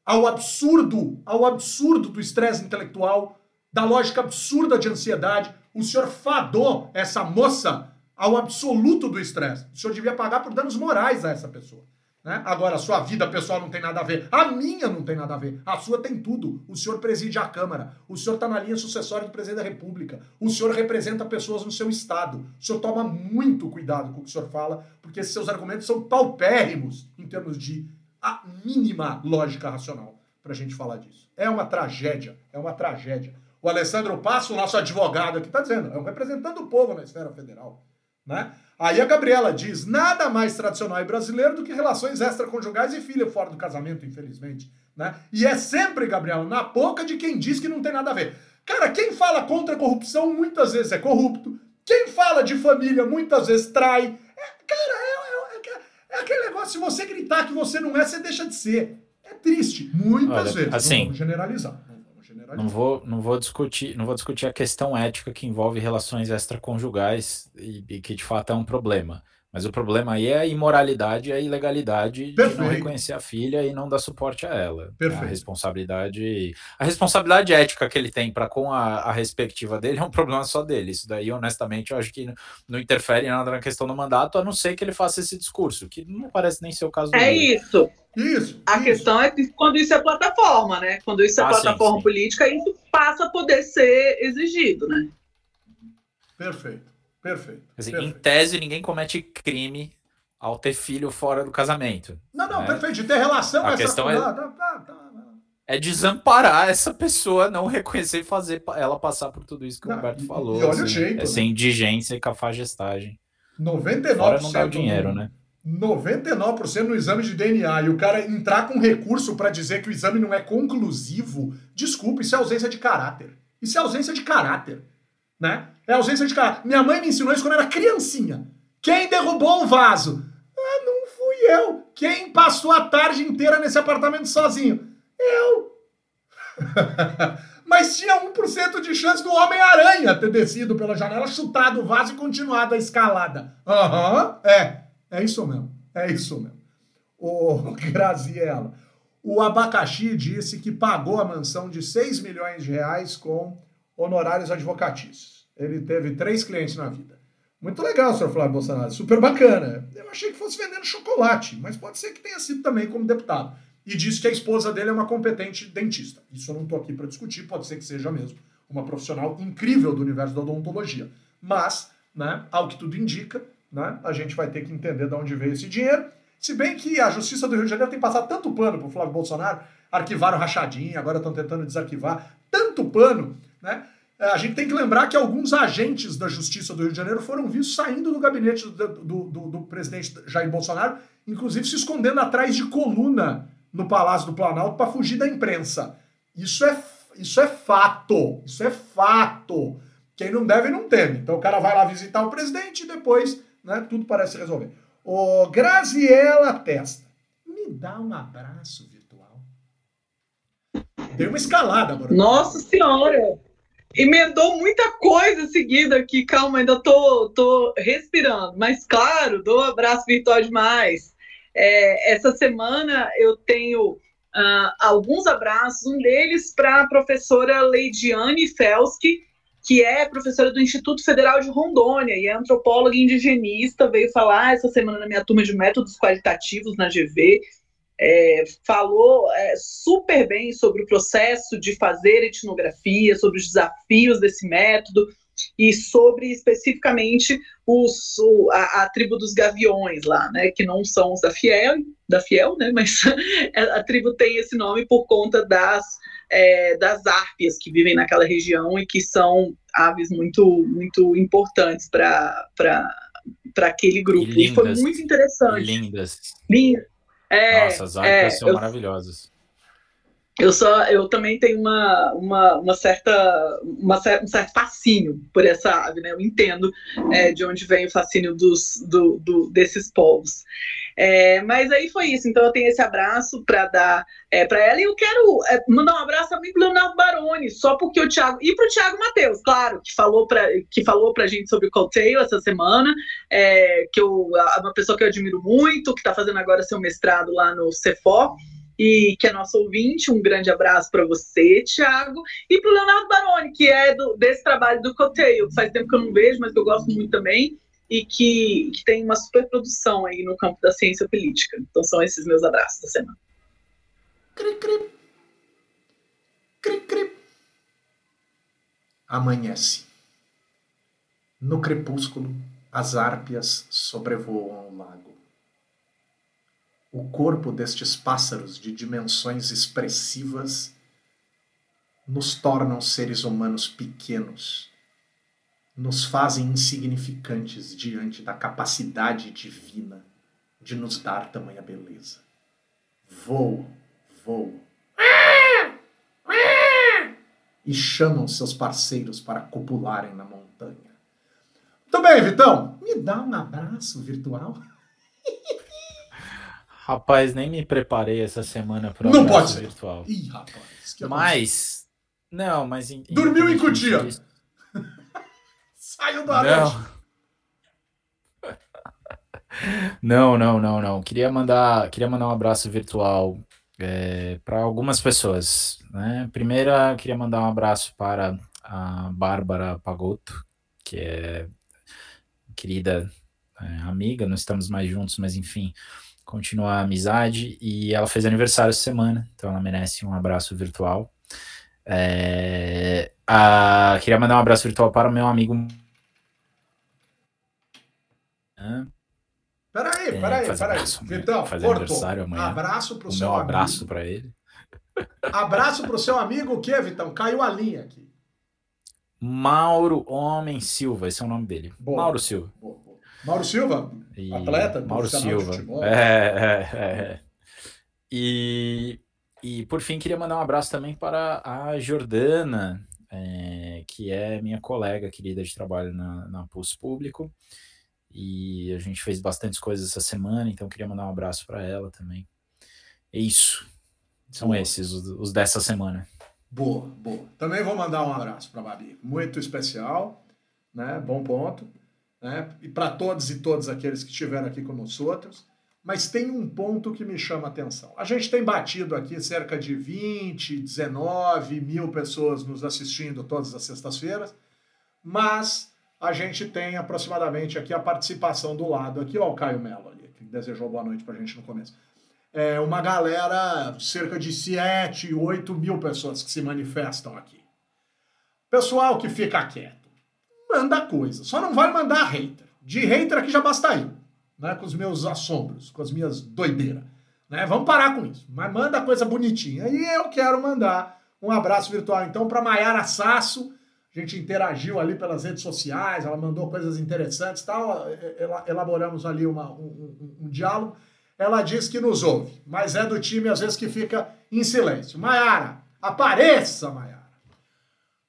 ao absurdo, ao absurdo do estresse intelectual, da lógica absurda de ansiedade, O senhor fadou essa moça ao absoluto do estresse. O senhor devia pagar por danos morais a essa pessoa. Né? Agora, a sua vida pessoal não tem nada a ver. A minha não tem nada a ver. A sua tem tudo. O senhor preside a Câmara. O senhor está na linha sucessória do presidente da República. O senhor representa pessoas no seu estado. O senhor toma muito cuidado com o que o senhor fala, porque seus argumentos são paupérrimos em termos de a mínima lógica racional para a gente falar disso. É uma tragédia. É uma tragédia. O Alessandro Passo, nosso advogado aqui, está dizendo, é um representante do povo na esfera federal. Né? Aí a Gabriela diz: nada mais tradicional e brasileiro do que relações extraconjugais e filha fora do casamento, infelizmente. Né? E é sempre, Gabriela, na boca de quem diz que não tem nada a ver. Cara, quem fala contra a corrupção muitas vezes é corrupto. Quem fala de família muitas vezes trai. É, cara, é, é, é, é aquele negócio: se você gritar que você não é, você deixa de ser. É triste. Muitas Olha, vezes. Assim, não vamos generalizar. Não vou, não vou discutir, não vou discutir a questão ética que envolve relações extraconjugais e, e que de fato é um problema. Mas o problema aí é a imoralidade e a ilegalidade Perfeito. de não reconhecer a filha e não dar suporte a ela. Perfeito. A responsabilidade, a responsabilidade ética que ele tem para com a, a, respectiva dele é um problema só dele. Isso daí, honestamente, eu acho que não interfere nada na questão do mandato, a não ser que ele faça esse discurso, que não parece nem ser o caso é dele. É isso. Isso. A isso. questão é que quando isso é plataforma, né? Quando isso é ah, plataforma sim, sim. política, isso passa a poder ser exigido, né? Perfeito. Perfeito, dizer, perfeito. Em tese, ninguém comete crime ao ter filho fora do casamento. Não, não, né? perfeito. De ter relação a questão é, é desamparar essa pessoa, não reconhecer e fazer ela passar por tudo isso que não, o Roberto falou. E olha assim, o jeito. Essa né? indigência e cafagestagem. 99% fora não dá o dinheiro, né? 99% no exame de DNA e o cara entrar com recurso para dizer que o exame não é conclusivo, desculpa, isso é ausência de caráter. Isso é ausência de caráter né? É ausência de caráter. Minha mãe me ensinou isso quando era criancinha. Quem derrubou o vaso? Ah, não fui eu. Quem passou a tarde inteira nesse apartamento sozinho? Eu. Mas tinha 1% de chance do Homem-Aranha ter descido pela janela, chutado o vaso e continuado a escalada. Aham, uhum, é. É isso mesmo. É isso mesmo. Ô, Graziella, o Abacaxi disse que pagou a mansão de 6 milhões de reais com honorários advocatícios. Ele teve três clientes na vida. Muito legal, senhor Flávio Bolsonaro, super bacana. Eu achei que fosse vendendo chocolate, mas pode ser que tenha sido também como deputado. E disse que a esposa dele é uma competente dentista. Isso eu não estou aqui para discutir, pode ser que seja mesmo uma profissional incrível do universo da odontologia. Mas, né, ao que tudo indica, né, a gente vai ter que entender de onde veio esse dinheiro. Se bem que a Justiça do Rio de Janeiro tem passado tanto pano para o Flávio Bolsonaro, arquivaram rachadinha, agora estão tentando desarquivar, tanto pano né? É, a gente tem que lembrar que alguns agentes da Justiça do Rio de Janeiro foram vistos saindo do gabinete do, do, do, do presidente Jair Bolsonaro, inclusive se escondendo atrás de coluna no Palácio do Planalto para fugir da imprensa. Isso é, isso é fato. Isso é fato. Quem não deve, não teme. Então o cara vai lá visitar o presidente e depois né, tudo parece resolver. Ô, Graziela Testa, me dá um abraço. Deu uma escalada agora. Nossa Senhora! emendou muita coisa seguida aqui. Calma, ainda tô, tô respirando. Mas, claro, dou um abraço virtual demais. É, essa semana eu tenho uh, alguns abraços. Um deles para a professora Leidiane Felski, que é professora do Instituto Federal de Rondônia e é antropóloga indigenista. Veio falar essa semana na minha turma de métodos qualitativos na GV é, falou é, super bem sobre o processo de fazer etnografia, sobre os desafios desse método e sobre especificamente os, o, a, a, tribo dos gaviões lá, né, que não são os da Fiel, da Fiel, né, mas a tribo tem esse nome por conta das é, das árpias que vivem naquela região e que são aves muito muito importantes para para aquele grupo. E, lindas, e foi muito interessante. Lindas. Lindas. É, Nossa, as é, são eu, maravilhosas. Eu só, eu também tenho uma, uma, uma certa, uma, um certo fascínio por essa ave, né? Eu entendo é, de onde vem o fascínio dos, do, do desses povos. É, mas aí foi isso. Então eu tenho esse abraço para dar é, para ela e eu quero é, mandar um abraço também para Leonardo Baroni, só porque o Thiago e para o Thiago Matheus, claro, que falou para que falou para gente sobre o Cotail essa semana, é, que eu uma pessoa que eu admiro muito, que está fazendo agora seu mestrado lá no Cefor e que é nosso ouvinte. Um grande abraço para você, Thiago, e para o Leonardo Baroni, que é do, desse trabalho do Coteio, que faz tempo que eu não vejo, mas que eu gosto muito também, e que, que tem uma super produção aí no campo da ciência política. Então são esses meus abraços da semana. Cri, cri. Cri, cri. Amanhece. No crepúsculo, as árpias sobrevoam o lago. O corpo destes pássaros de dimensões expressivas nos tornam seres humanos pequenos, nos fazem insignificantes diante da capacidade divina de nos dar tamanha beleza. Voam, voam. E chamam seus parceiros para copularem na montanha. Tudo bem, Vitão? Me dá um abraço virtual. Rapaz, nem me preparei essa semana para Não pode ser. virtual. Ih, rapaz. que Mas, não, mas... Em, Dormiu em Cotia? disso- Saiu da noite. Não. Não, não, não. Queria mandar, queria mandar um abraço virtual para algumas pessoas. Né? Primeira, queria mandar um abraço para a Bárbara Pagotto, que é querida é, amiga, não estamos mais juntos, mas enfim, continua a amizade. E ela fez aniversário essa semana, então ela merece um abraço virtual. É, a- queria mandar um abraço virtual para o meu amigo. Hã? Peraí, É, peraí, peraí. abraço. Vitão, Faz cortou. aniversário amanhã. Abraço pro O seu meu abraço amigo. para ele. Abraço pro seu amigo o quê, Vitão? Caiu a linha aqui. Mauro Homem Silva, esse é o nome dele. Boa. Mauro Silva. Boa, boa. Mauro Silva, E- Atleta, Mauro Silva. futebol. É, é, é, é. E, e por fim, queria mandar um abraço também para a Jordana, é, que é minha colega querida de trabalho na, na Pulso Público. E a gente fez bastantes coisas essa semana, então queria mandar um abraço para ela também. É isso. São Boa. esses os, os dessa semana. boa, boa. Também vou mandar um abraço pra Babi. Muito especial, né? Bom ponto. Né? E para todos e todos aqueles que estiveram aqui com nós outros. Mas tem um ponto que me chama a atenção. A gente tem batido aqui cerca de 20, 19 mil pessoas nos assistindo todas as sextas-feiras, mas a gente tem aproximadamente aqui a participação do lado aqui, ó, o Caio Mello ali, que desejou boa noite pra gente no começo. É uma galera, cerca de 7, 8 mil pessoas que se manifestam aqui. Pessoal que fica quieto, manda coisa, só não vai mandar hater. De hater aqui já basta eu, né, com os meus assombros, com as minhas doideiras. Né? Vamos parar com isso, mas manda coisa bonitinha. E eu quero mandar um abraço virtual então para Maiara Sasso, a gente interagiu ali pelas redes sociais, ela mandou coisas interessantes, tal, ela- elaboramos ali uma- um, um- um diálogo. Ela diz que nos ouve, mas é do time às vezes que fica em silêncio. Maiara, apareça, Maiara.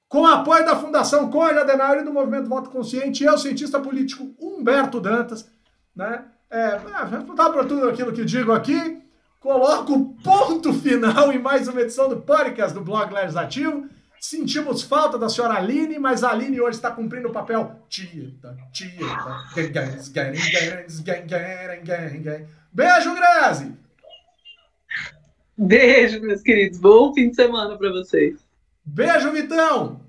Com apoio da Fundação Conde Adenauer e do Movimento Voto Consciente, eu, cientista político Humberto Dantas, né? É, responsável por tudo aquilo que digo aqui, coloco ponto final em mais uma edição do podcast do Blog Legislativo. Sentimos falta da senhora Aline, mas a Aline hoje está cumprindo o papel tieta, tieta. Beijo, Grazi! Beijo, meus queridos. Bom fim de semana para vocês. Beijo, Vitão!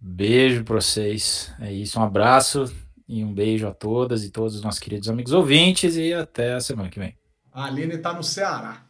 Beijo para vocês. É isso, um abraço e um beijo a todas e todos os nossos queridos amigos ouvintes e até a semana que vem. A Aline tá no Ceará.